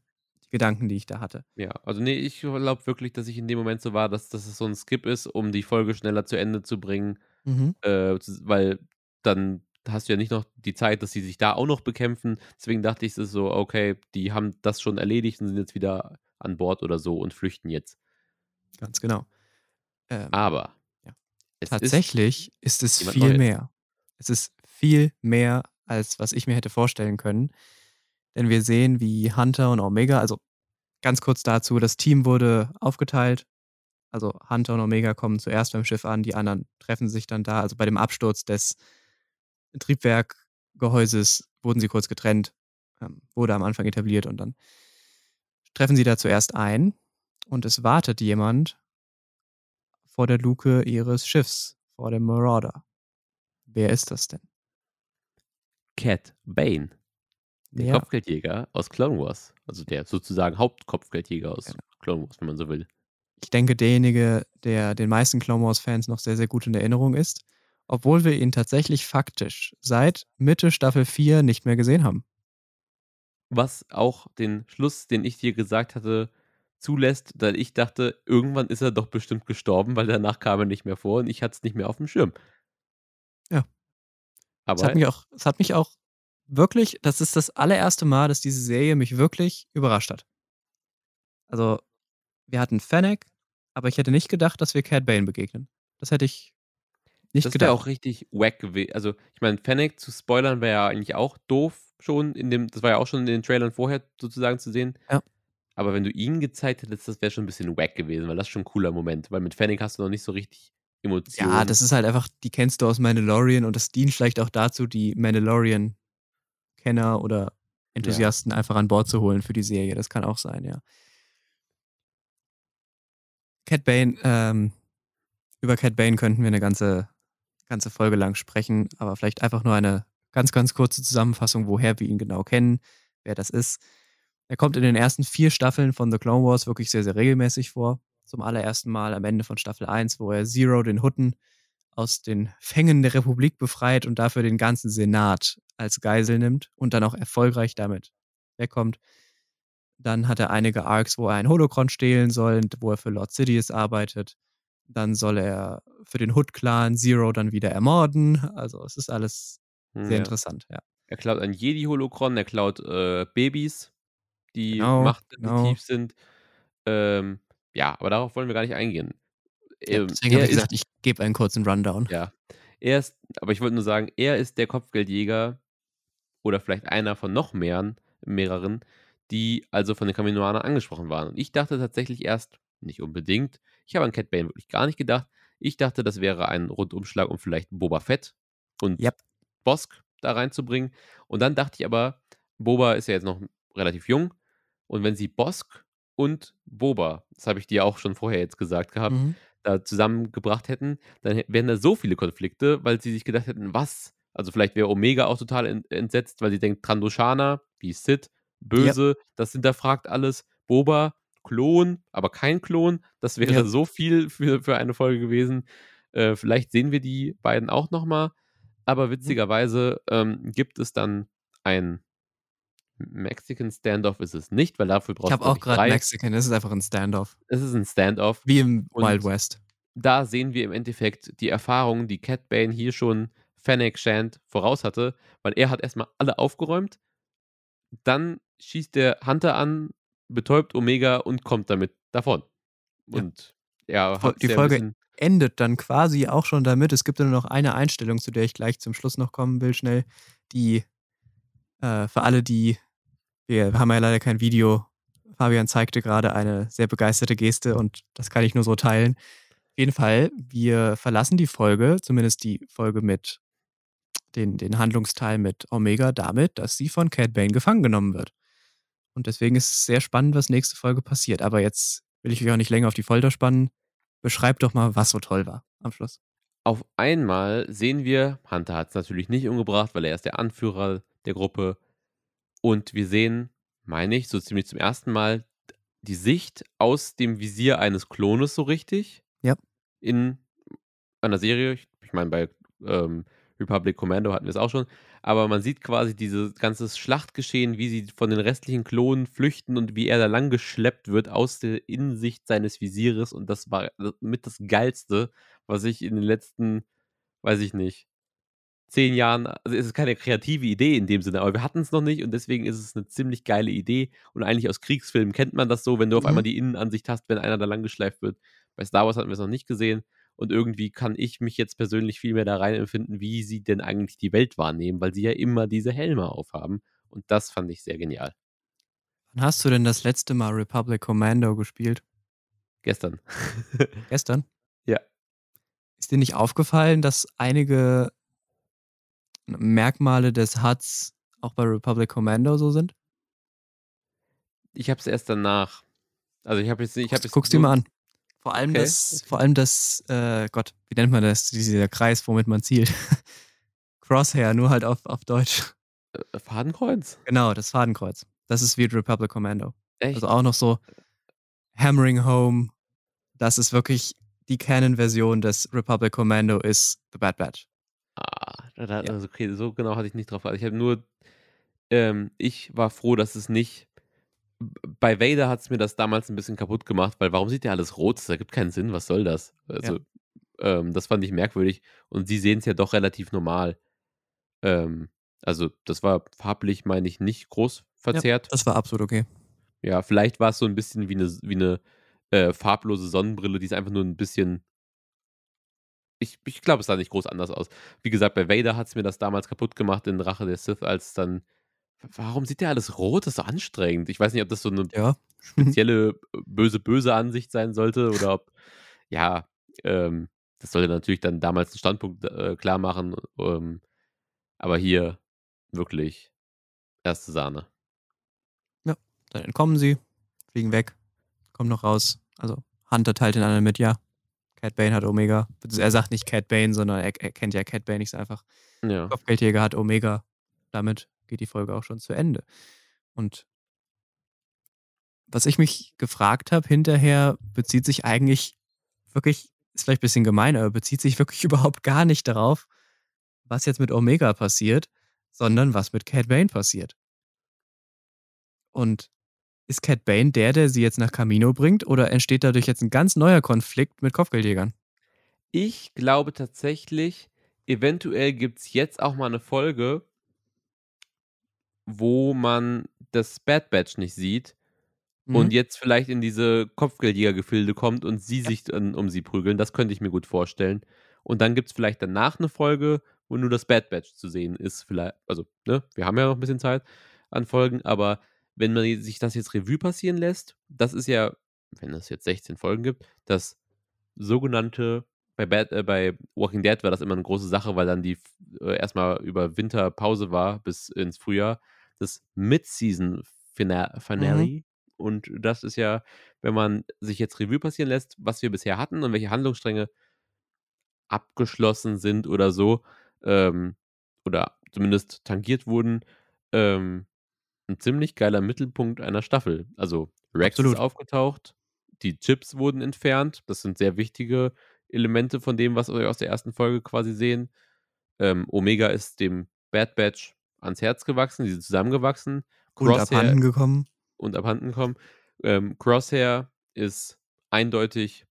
Gedanken, die ich da hatte. Ja, also nee, ich glaube wirklich, dass ich in dem Moment so war, dass, dass es so ein Skip ist, um die Folge schneller zu Ende zu bringen. Mhm. Äh, weil dann hast du ja nicht noch die Zeit, dass sie sich da auch noch bekämpfen. Deswegen dachte ich, es ist so, okay, die haben das schon erledigt und sind jetzt wieder an Bord oder so und flüchten jetzt. Ganz genau. Ähm, Aber Ja. es ist Tatsächlich ist, es viel Neues. mehr. Es ist viel mehr, als was ich mir hätte vorstellen können. Denn wir sehen, wie Hunter und Omega, also ganz kurz dazu, das Team wurde aufgeteilt. Also Hunter und Omega kommen zuerst beim Schiff an, die anderen treffen sich dann da. Also bei dem Absturz des Triebwerkgehäuses wurden sie kurz getrennt, ähm, wurde am Anfang etabliert und dann treffen sie da zuerst ein und es wartet jemand vor der Luke ihres Schiffs, vor dem Marauder. Wer ist das denn? Cat Bane, der Ja, Kopfgeldjäger aus Clone Wars. Also der sozusagen Hauptkopfgeldjäger aus Genau. Clone Wars, wenn man so will. ich denke, derjenige, der den meisten Clone Wars-Fans noch sehr, sehr gut in Erinnerung ist, obwohl wir ihn tatsächlich faktisch seit Mitte Staffel 4 nicht mehr gesehen haben. Was auch den Schluss, den ich dir gesagt hatte, zulässt, weil ich dachte, irgendwann ist er doch bestimmt gestorben, weil danach kam er nicht mehr vor und ich hatte es nicht mehr auf dem Schirm. Ja. Es Aber hat mich auch, es hat mich auch wirklich, das ist das allererste Mal, dass diese Serie mich wirklich überrascht hat. Also, wir hatten Fennec, aber ich hätte nicht gedacht, dass wir Cat Bane begegnen. Das hätte ich nicht Das gedacht. wäre auch richtig wack gewesen. Also, ich meine, Fennec zu spoilern wäre ja eigentlich auch doof schon in dem das war ja auch schon in den Trailern vorher sozusagen zu sehen. Ja. Aber wenn du ihn gezeigt hättest, das wäre schon 'n bisschen wack gewesen, weil das ist schon 'n cooler Moment, weil mit Fennec hast du noch nicht so richtig Emotionen. Ja, das ist halt einfach die kennst du aus Mandalorian und das dient vielleicht auch dazu, die Mandalorian-Kenner oder Enthusiasten Ja. einfach an Bord zu holen für die Serie. Das kann auch sein, ja. Cad Bane, ähm über Cad Bane könnten wir 'ne ganze ganze Folge lang sprechen, aber vielleicht einfach nur eine ganz, ganz kurze Zusammenfassung, woher wir ihn genau kennen, wer das ist. Er kommt in den ersten 4 Staffeln von The Clone Wars wirklich sehr, sehr regelmäßig vor. Zum allerersten Mal am Ende von Staffel 1, wo er Zero, den Hutten, aus den Fängen der Republik befreit und dafür den ganzen Senat als Geisel nimmt und dann auch erfolgreich damit wegkommt. Dann hat er einige Arcs, wo er ein Holocron stehlen soll und wo er für Lord Sidious arbeitet. Dann soll er für den Hood-Clan Zero dann wieder ermorden. Also, es ist alles Hm, sehr ja. interessant, ja. Er klaut ein Jedi-Holocron, er klaut, äh, Babys, die Genau, genau. machtsensitiv sind. Ähm, ja, aber darauf wollen wir gar nicht eingehen. Ja, Ähm, deswegen habe ich gesagt, ich gebe einen kurzen Rundown. Ja. Er ist aber ich wollte nur sagen, er ist der Kopfgeldjäger oder vielleicht einer von noch mehreren mehreren, die also von den Kaminoanern angesprochen waren. Und ich dachte tatsächlich erst nicht unbedingt. Ich habe an Cad Bane wirklich gar nicht gedacht. Ich dachte, das wäre ein Rundumschlag, um vielleicht Boba Fett und Jap. Bossk da reinzubringen. Und dann dachte ich aber, Boba ist ja jetzt noch relativ jung. Und wenn sie Bossk und Boba, das habe ich dir auch schon vorher jetzt gesagt gehabt, Mhm. Da zusammengebracht hätten, dann wären da so viele Konflikte, weil sie sich gedacht hätten: „Was?“ Also, vielleicht wäre Omega auch total ent entsetzt, weil sie denkt, Trandoshaner, wie Sid, böse, das hinterfragt alles. Boba, Klon, aber kein Klon. Das wäre Ja. so viel für für eine Folge gewesen. Äh, vielleicht sehen wir die beiden auch noch mal. Aber Mhm. witzigerweise, ähm, gibt es dann ein Mexican Standoff ist es nicht, weil dafür Ich brauchst du, habe glaube auch ich, 3. Mexican, es ist einfach 'n Standoff. Es ist 'n Standoff. Wie im Und Wild West. da sehen wir im Endeffekt die Erfahrung, die Cad Bane hier schon Fennec Shand voraus hatte, weil er hat erst mal alle aufgeräumt. Dann schießt der Hunter an, betäubt Omega und kommt damit davon. Ja. Und die ja 'n Folge endet dann quasi auch schon damit es gibt nur noch eine Einstellung, zu der ich gleich zum Schluss noch kommen will schnell, die, äh, für alle, die wir haben ja leider kein Video. Fabian zeigte grade eine sehr begeisterte Geste und das kann ich nur so teilen. Auf jeden Fall, wir verlassen die Folge, zumindest die Folge mit den den Handlungsteil mit Omega damit, dass sie von Cad Bane gefangen genommen wird. Und deswegen ist es sehr spannend, was nächste Folge passiert. Aber jetzt will ich euch auch nicht länger auf die Folter spannen. Beschreibt doch mal, was so toll war am Schluss. Auf einmal sehen wir, Hunter hat's natürlich nicht umgebracht, weil er ist der Anführer der Gruppe. Und wir sehen, meine ich, so ziemlich zum ersten Mal die Sicht aus dem Visier eines Klones so richtig. Ja. In einer Serie. Ich ich meine, bei, ähm, Republic Commando hatten wir's auch schon. Aber man sieht quasi dieses ganzes Schlachtgeschehen, wie sie von den restlichen Klonen flüchten und wie er da lang geschleppt wird aus der Innensicht seines Visieres. Und das war mit das Geilste, was ich in den letzten, weiß ich nicht, 10 Jahren also, es ist keine kreative Idee in dem Sinne, aber wir hatten's noch nicht und deswegen ist es 'ne ziemlich geile Idee. Und eigentlich aus Kriegsfilmen kennt man das so, wenn du auf einmal Mhm. die Innenansicht hast, wenn einer da lang geschleift wird. Bei Star Wars hatten wir's noch nicht gesehen. Und irgendwie kann ich mich jetzt persönlich viel mehr da reinempfinden, wie sie denn eigentlich die Welt wahrnehmen, weil sie ja immer diese Helme aufhaben. Und das fand ich sehr genial. Wann hast du denn das letzte Mal Republic Commando gespielt? Gestern. Gestern? Ja. Ist dir nicht aufgefallen, dass einige Merkmale des HUDs auch bei Republic Commando so sind? Ich habe es erst danach also, ich habe jetzt ich habe jetzt guck's dir mal an. Vor allem Okay, das vor allem das, äh Gott, wie nennt man das? Dieser Kreis, womit man zielt. Crosshair, nur halt auf auf Deutsch. Äh, Fadenkreuz? Genau, das Fadenkreuz. Das ist wie Republic Commando. Echt? Also, auch noch so Hammering Home. Das ist wirklich die Canon-Version des Republic Commando ist The Bad Batch. Da Ja. also, okay, so genau hatte ich nicht drauf geachtet. Ich habe nur ähm, ich war froh, dass es nicht bei Vader hat's mir das damals 'n bisschen kaputt gemacht, weil warum sieht der alles rot? Das ergibt keinen Sinn. Was soll das? Also, ähm, das fand ich merkwürdig. Und sie sehen's ja doch relativ normal. Ähm, also, das war farblich, meine ich, nicht groß Ja, verzerrt. das war absolut okay. Ja, vielleicht war's so 'n bisschen wie 'ne S wie 'ne, äh, farblose Sonnenbrille, die ist einfach nur 'n bisschen Ich ich glaube, es sah nicht groß anders aus. Wie gesagt, bei Vader hat's mir das damals kaputt gemacht in Rache der Sith, als dann warum sieht der alles rot? Das ist so anstrengend. Ich weiß nicht, ob das so 'ne Ja. spezielle, äh, böse, böse Ansicht sein sollte oder ob ja, ähm, das sollte natürlich dann damals 'n Standpunkt, äh, klarmachen, ähm, aber hier wirklich erste Sahne. Ja, dann entkommen sie, fliegen weg, kommen noch raus. Also, Hunter teilt den anderen mit: „Ja, Cad Bane hat Omega.“ Also, er sagt nicht Cad Bane, sondern er er kennt ja Cad Bane. Ich sage einfach: Ja. „Kopfgeldjäger hat Omega.“ Damit geht die Folge auch schon zu Ende. Und was ich mich gefragt habe hinterher, bezieht sich eigentlich wirklich ist vielleicht bisschen gemein, aber bezieht sich wirklich überhaupt gar nicht darauf, was jetzt mit Omega passiert, sondern was mit Cad Bane passiert. Und ist Cad Bane der, der sie jetzt nach Kamino bringt, oder entsteht dadurch jetzt 'n ganz neuer Konflikt mit Kopfgeldjägern? Ich glaube tatsächlich, eventuell gibt's jetzt auch mal 'ne Folge wo man das Bad Batch nicht sieht und Mhm. jetzt vielleicht in diese Kopfgeldjäger-Gefilde kommt und sie sich dann um sie prügeln. Das könnte ich mir gut vorstellen. Und dann gibt's vielleicht danach 'ne Folge, wo nur das Bad Batch zu sehen ist viellei also, ne, wir haben ja noch 'n bisschen Zeit an Folgen, aber wenn man sich das jetzt Revue passieren lässt, das ist ja, wenn es jetzt 16 Folgen gibt, das sogenannte bei Bad äh, bei Walking Dead war das immer 'ne große Sache, weil dann die äh, erst mal über Winter Pause war bis ins Frühjahr, das Mid-Season-Fina Mhm. Finale. Und das ist ja, wenn man sich jetzt Revue passieren lässt, was wir bisher hatten und welche Handlungsstränge abgeschlossen sind oder so, ähm, oder zumindest tangiert wurden, ähm, 'n ziemlich geiler Mittelpunkt einer Staffel. Also, Rex ist Absolut. aufgetaucht, die Chips wurden entfernt. Das sind sehr wichtige Elemente von dem, was wir aus der 1. Folge quasi sehen. Ähm, Omega ist dem Bad Batch ans Herz gewachsen, die sind zusammengewachsen. Und Crosshair abhanden gekommen. und abhanden gekommen. Ähm, Crosshair ist eindeutig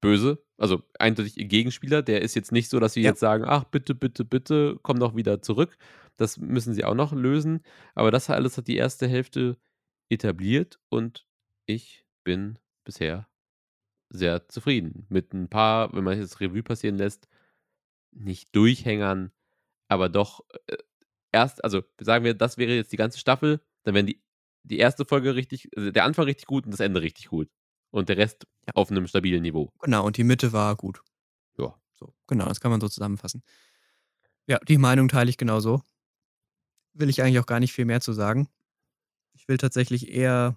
böse, also, eindeutig ihr Gegenspieler. Der ist jetzt nicht so, dass sie Ja. jetzt sagen: „Ach, bitte, bitte, bitte, komm doch wieder zurück.“ Das müssen sie auch noch lösen. Aber das alles hat die 1. Hälfte etabliert und ich bin bisher sehr zufrieden mit 'n paar, wenn man jetzt Revue passieren lässt, nicht Durchhängern, aber doch, äh, erst also, sagen wir, das wäre jetzt die ganze Staffel, dann wären die die 1. Folge richtig also, der Anfang richtig gut und das Ende richtig gut. Und der Rest Ja. auf 'nem stabilen Niveau. Genau, und die Mitte war gut. Ja. So, genau, das kann man so zusammenfassen. Ja, die Meinung teile ich genauso. Will ich eigentlich auch gar nicht viel mehr zu sagen. Ich will tatsächlich eher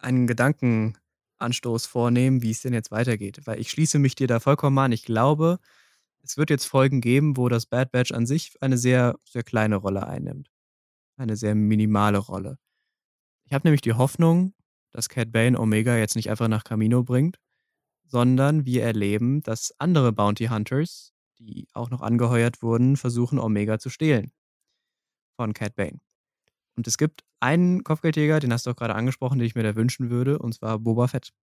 einen Gedankenanstoß vornehmen, wie es denn jetzt weitergeht, weil ich schließe mich dir da vollkommen an. Ich glaube, es wird jetzt Folgen geben, wo das Bad Batch an sich eine sehr, sehr kleine Rolle einnimmt. Eine sehr minimale Rolle. Ich habe nämlich die Hoffnung, dass Cad Bane Omega jetzt nicht einfach nach Kamino bringt, sondern wir erleben, dass andere Bounty Hunters, die auch noch angeheuert wurden, versuchen, Omega zu stehlen von Cad Bane. Und es gibt einen Kopfgeldjäger, den hast du auch grade angesprochen, den ich mir da wünschen würde, und zwar Boba Fett.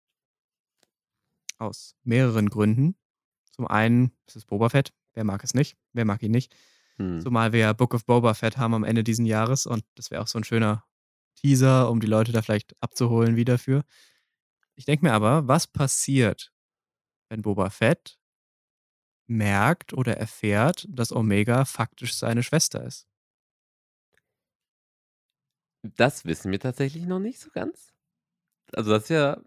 Aus mehreren Gründen. Zum einen ist es Boba Fett. Wer mag es nicht? Wer mag ihn nicht? Mhm. Zumal wir Book of Boba Fett haben am Ende diesen Jahres und das wäre auch so 'n schöner Teaser, um die Leute da vielleicht abzuholen wieder für. Ich denke mir aber: Was passiert, wenn Boba Fett merkt oder erfährt, dass Omega faktisch seine Schwester ist? Das wissen wir tatsächlich noch nicht so ganz. Also, das ist ja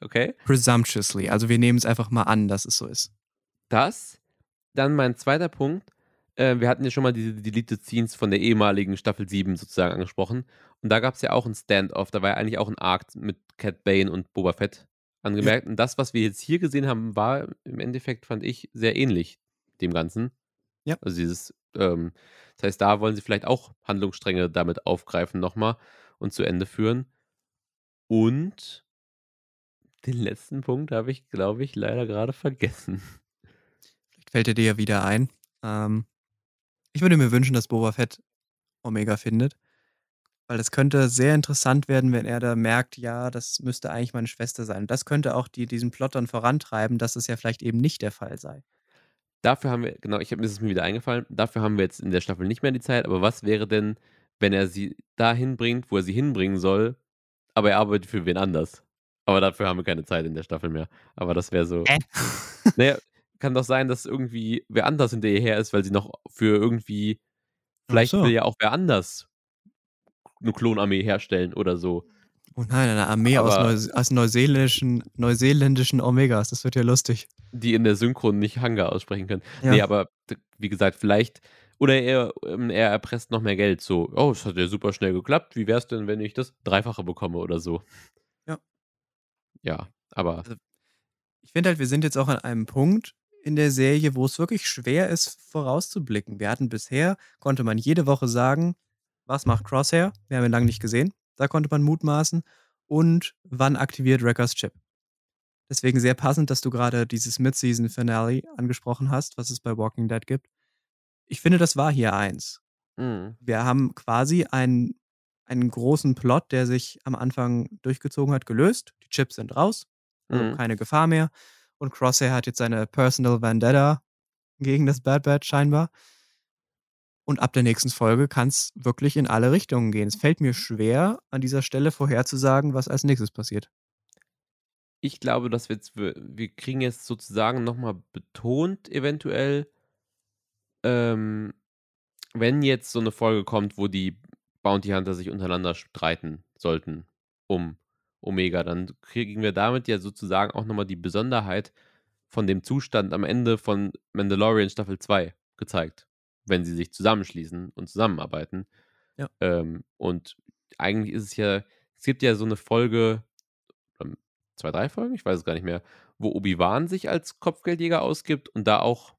okay. Presumptuously. Also, wir nehmen's einfach mal an, dass es so ist. Das. Dann mein 2. Punkt. Äh, wir hatten ja schon mal diese Deleted Scenes von der ehemaligen Staffel 7 sozusagen angesprochen. Und da gab's ja auch 'n Stand-off. Da war ja eigentlich auch 'n Arc mit Cad Bane und Boba Fett Ja. angemerkt. Und das, was wir jetzt hier gesehen haben, war im Endeffekt, fand ich, sehr ähnlich dem Ganzen. Ja. Also, dieses, ähm das heißt, da wollen sie vielleicht auch Handlungsstränge damit aufgreifen noch mal und zu Ende führen. Und den letzten Punkt habe ich, glaube ich, leider grade vergessen. Vielleicht fällt er dir ja wieder ein. Ähm, ich würde mir wünschen, dass Boba Fett Omega findet, weil das könnte sehr interessant werden, wenn er da merkt: „Ja, das müsste eigentlich meine Schwester sein.“ Und das könnte auch die diesen Plot dann vorantreiben, dass es ja vielleicht eben nicht der Fall sei. Dafür haben wir genau, ich habe mir ist es mir wieder eingefallen. Dafür haben wir jetzt in der Staffel nicht mehr die Zeit. Aber was wäre denn, wenn er sie dahin bringt, wo er sie hinbringen soll, aber er arbeitet für wen anders? Aber dafür haben wir keine Zeit in der Staffel mehr. Aber das wäre so Hä? na ja, kann doch sein, dass irgendwie wer anders hinterher ist, weil sie noch für irgendwie vielleicht will so. ja auch wer anders 'ne Klonarmee herstellen oder so. Oh nein, eine Armee aus Aber Neus aus neuseeländischen neuseeländischen Omegas. Das wird ja lustig. Die in der Synchro nicht Hunger aussprechen können. Ne, Ja. aber d wie gesagt, vielleicht oder er ähm, er erpresst noch mehr Geld, so: „Oh, es hat ja super schnell geklappt. Wie wär's denn, wenn ich das Dreifache bekomme?“ oder so. Ja. Ja, aber Also, ich finde halt, wir sind jetzt auch an einem Punkt in der Serie, wo es wirklich schwer ist, vorauszublicken. Wir hatten bisher konnte man jede Woche sagen: „Was macht Crosshair?“ Wir haben ihn lang nicht gesehen. Da konnte man mutmaßen. Und wann aktiviert Wreckers Chip? Deswegen sehr passend, dass du grade dieses Mid-Season-Finale angesprochen hast, was es bei Walking Dead gibt. Ich finde, das war hier eins. Mhm. Wir haben quasi einen einen großen Plot, der sich am Anfang durchgezogen hat, gelöst. Die Chips sind raus, also Mhm. keine Gefahr mehr. Und Crosshair hat jetzt seine Personal Vendetta gegen das Bad Batch scheinbar. Und ab der nächsten Folge kann's wirklich in alle Richtungen gehen. Es fällt mir schwer, an dieser Stelle vorherzusagen, was als Nächstes passiert. Ich glaube, dass wir jetzt wir kriegen jetzt sozusagen noch mal betont eventuell ähm, wenn jetzt so 'ne Folge kommt, wo die Bounty Hunter sich untereinander streiten sollten um Omega, dann kriegen wir damit ja sozusagen auch noch mal die Besonderheit von dem Zustand am Ende von Mandalorian Staffel 2 gezeigt, wenn sie sich zusammenschließen und zusammenarbeiten. Ja. Ähm, und eigentlich ist es ja es gibt ja so 'ne Folge, ähm, 2, 3 Folgen, ich weiß es gar nicht mehr, wo Obi-Wan sich als Kopfgeldjäger ausgibt und da auch,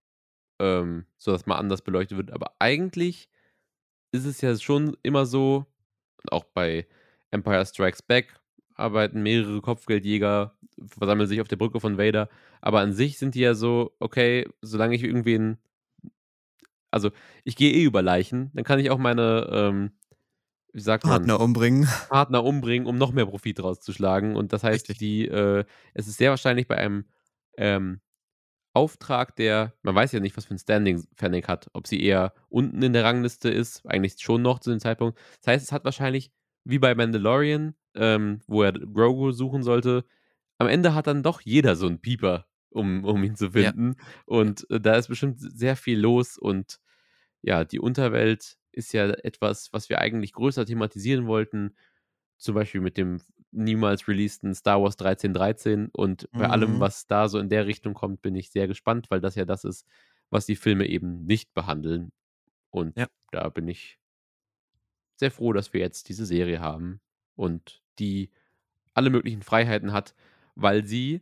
ähm, so das mal anders beleuchtet wird. Aber eigentlich ist es ja schon immer so auch bei Empire Strikes Back arbeiten mehrere Kopfgeldjäger, versammeln sich auf der Brücke von Vader. Aber an sich sind die ja so: „Okay, solange ich irgendwen also, ich gehe eh über Leichen, dann kann ich auch meine, ähm, wie sagt man, Partner umbringen. Partner umbringen, um noch mehr Profit rauszuschlagen.“ Und das Richtig. heißt, die, äh es ist sehr wahrscheinlich bei einem, ähm, Auftrag, der man weiß ja nicht, was für 'n Standing Fennec hat, ob sie eher unten in der Rangliste ist, eigentlich schon noch zu dem Zeitpunkt. Das heißt, es hat wahrscheinlich wie bei Mandalorian, ähm, wo er Grogu suchen sollte am Ende hat dann doch jeder so 'n Pieper, um um ihn zu finden. Ja. Und, äh, da ist bestimmt sehr viel los und ja, die Unterwelt ist ja etwas, was wir eigentlich größer thematisieren wollten, zum Beispiel mit dem niemals releaseden Star Wars 1313. Und bei allem, Mhm. was da so in der Richtung kommt, bin ich sehr gespannt, weil das ja das ist, was die Filme eben nicht behandeln. Und Ja. da bin ich sehr froh, dass wir jetzt diese Serie haben und die alle möglichen Freiheiten hat, weil sie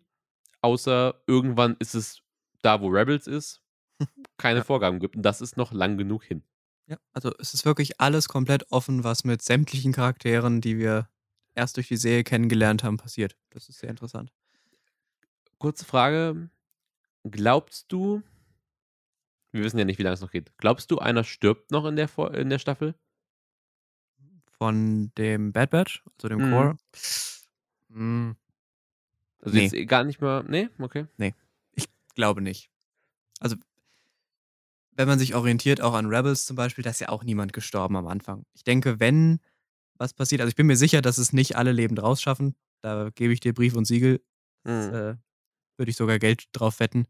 außer irgendwann ist es da, wo Rebels ist, keine Ja. Vorgaben gibt. Und das ist noch lang genug hin. Ja, also, es ist wirklich alles komplett offen, was mit sämtlichen Charakteren, die wir erst durch die Serie kennengelernt haben, passiert. Das ist sehr interessant. Kurze Frage. Glaubst du wir wissen ja nicht, wie lang es noch geht. Glaubst du, einer stirbt noch in der in der Staffel? Von dem Bad Batch, also dem Mhm. Core? Hm. Also, Ne. jetzt e gar nicht mal ne? Okay. Ne, ich glaube nicht. Also wenn man sich orientiert auch an Rebels zum Beispiel, da ist ja auch niemand gestorben am Anfang. Ich denke, wenn was passiert also, ich bin mir sicher, dass es nicht alle lebend rausschaffen. Da gebe ich dir Brief und Siegel. Das, Mhm. äh, würde ich sogar Geld drauf wetten.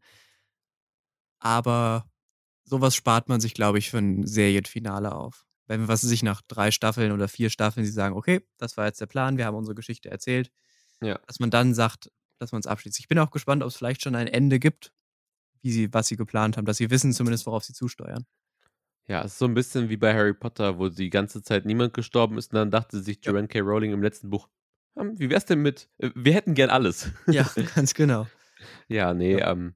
Aber so was spart man sich, glaube ich, für 'n Serienfinale auf. Wenn, was weiß ich, nach 3 Staffeln oder 4 Staffeln sie sagen: „Okay, das war jetzt der Plan. Wir haben unsere Geschichte erzählt.“ Ja. Dass man dann sagt, dass man's abschließt. Ich bin auch gespannt, ob's vielleicht schon ein Ende gibt, wie sie was sie geplant haben, dass sie wissen zumindest, worauf sie zusteuern. Ja, ist so 'n bisschen wie bei Harry Potter, wo die ganze Zeit niemand gestorben ist und dann dachte sich Ja. Joanne K. Rowling im letzten Buch: „Hm, wie wär's denn mit äh, wir hätten gern alles.“ Ja, ganz genau. Ja, ne, Ja. ähm,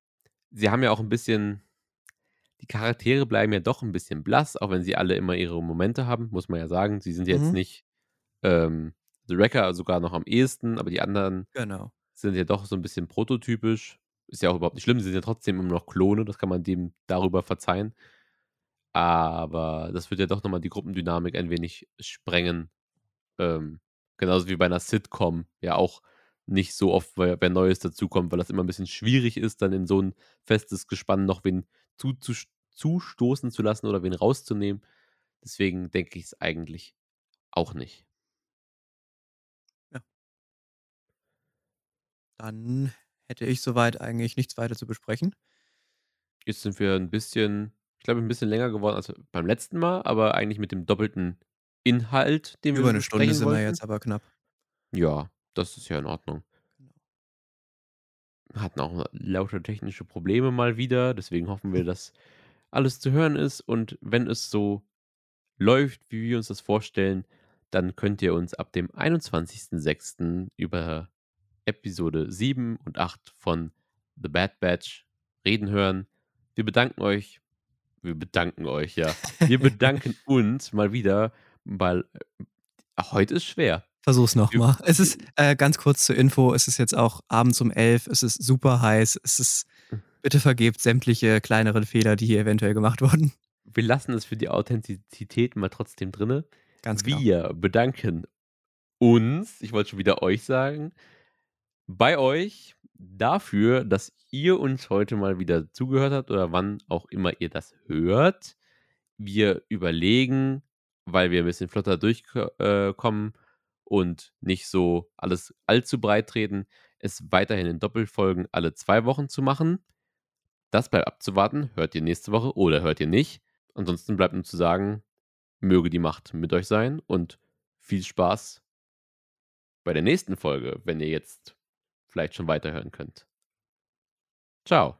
sie haben ja auch 'n bisschen die Charaktere bleiben ja doch 'n bisschen blass, auch wenn sie alle immer ihre Momente haben, muss man ja sagen. Sie sind jetzt Mhm. nicht, ähm The Wrecker sogar noch am ehesten, aber die anderen Genau. sind ja doch so 'n bisschen prototypisch. Ist ja auch überhaupt nicht schlimm, sie sind ja trotzdem immer noch Klone, das kann man denen darüber verzeihen. Aber das wird ja doch noch mal die Gruppendynamik ein wenig sprengen. Ähm, genauso wie bei 'ner Sitcom ja auch nicht so oft wer wer Neues dazukommt, weil das immer 'n bisschen schwierig ist, dann in so 'n festes Gespann noch wen zuzusch zustoßen zu lassen oder wen rauszunehmen. Deswegen denke ich's eigentlich auch nicht. Ja. Dann hätte ich so weit eigentlich nichts weiter zu besprechen. Jetzt sind wir 'n bisschen ich glaube, 'n bisschen länger geworden als beim letzten Mal, aber eigentlich mit dem doppelten Inhalt, den Über wir 'ne Stunde besprechen sind wir wollten. jetzt aber knapp. Ja, das ist ja in Ordnung. Hatten auch lauter technische Probleme mal wieder, deswegen hoffen wir, dass alles zu hören ist und wenn es so läuft, wie wir uns das vorstellen, dann könnt ihr uns ab dem 21.06. über Episode 7 und 8 von The Bad Batch reden hören. Wir bedanken euch wir bedanken euch, ja. Wir bedanken uns mal wieder, weil, äh, heute ist schwer. Versuch's noch Wir mal. Es ist äh, ganz kurz zur Info, es ist jetzt auch abends um 11, es ist super heiß. Es ist Hm. bitte vergebt sämtliche kleineren Fehler, die hier eventuell gemacht wurden. Wir lassen es für die Authentizität mal trotzdem drinne. Ganz genau. Wir bedanken uns, ich wollte schon wieder euch sagen, bei euch dafür, dass ihr uns heute mal wieder zugehört habt oder wann auch immer ihr das hört. Wir überlegen, weil wir 'n bisschen flotter durchko äh, und nicht so alles allzu breit treten, es weiterhin in Doppelfolgen alle 2 Wochen zu machen. Das bleibt abzuwarten. Hört ihr nächste Woche oder hört ihr nicht? Ansonsten bleibt nur zu sagen, möge die Macht mit euch sein und viel Spaß bei der nächsten Folge, wenn ihr jetzt vielleicht schon weiterhören könnt. Tschau.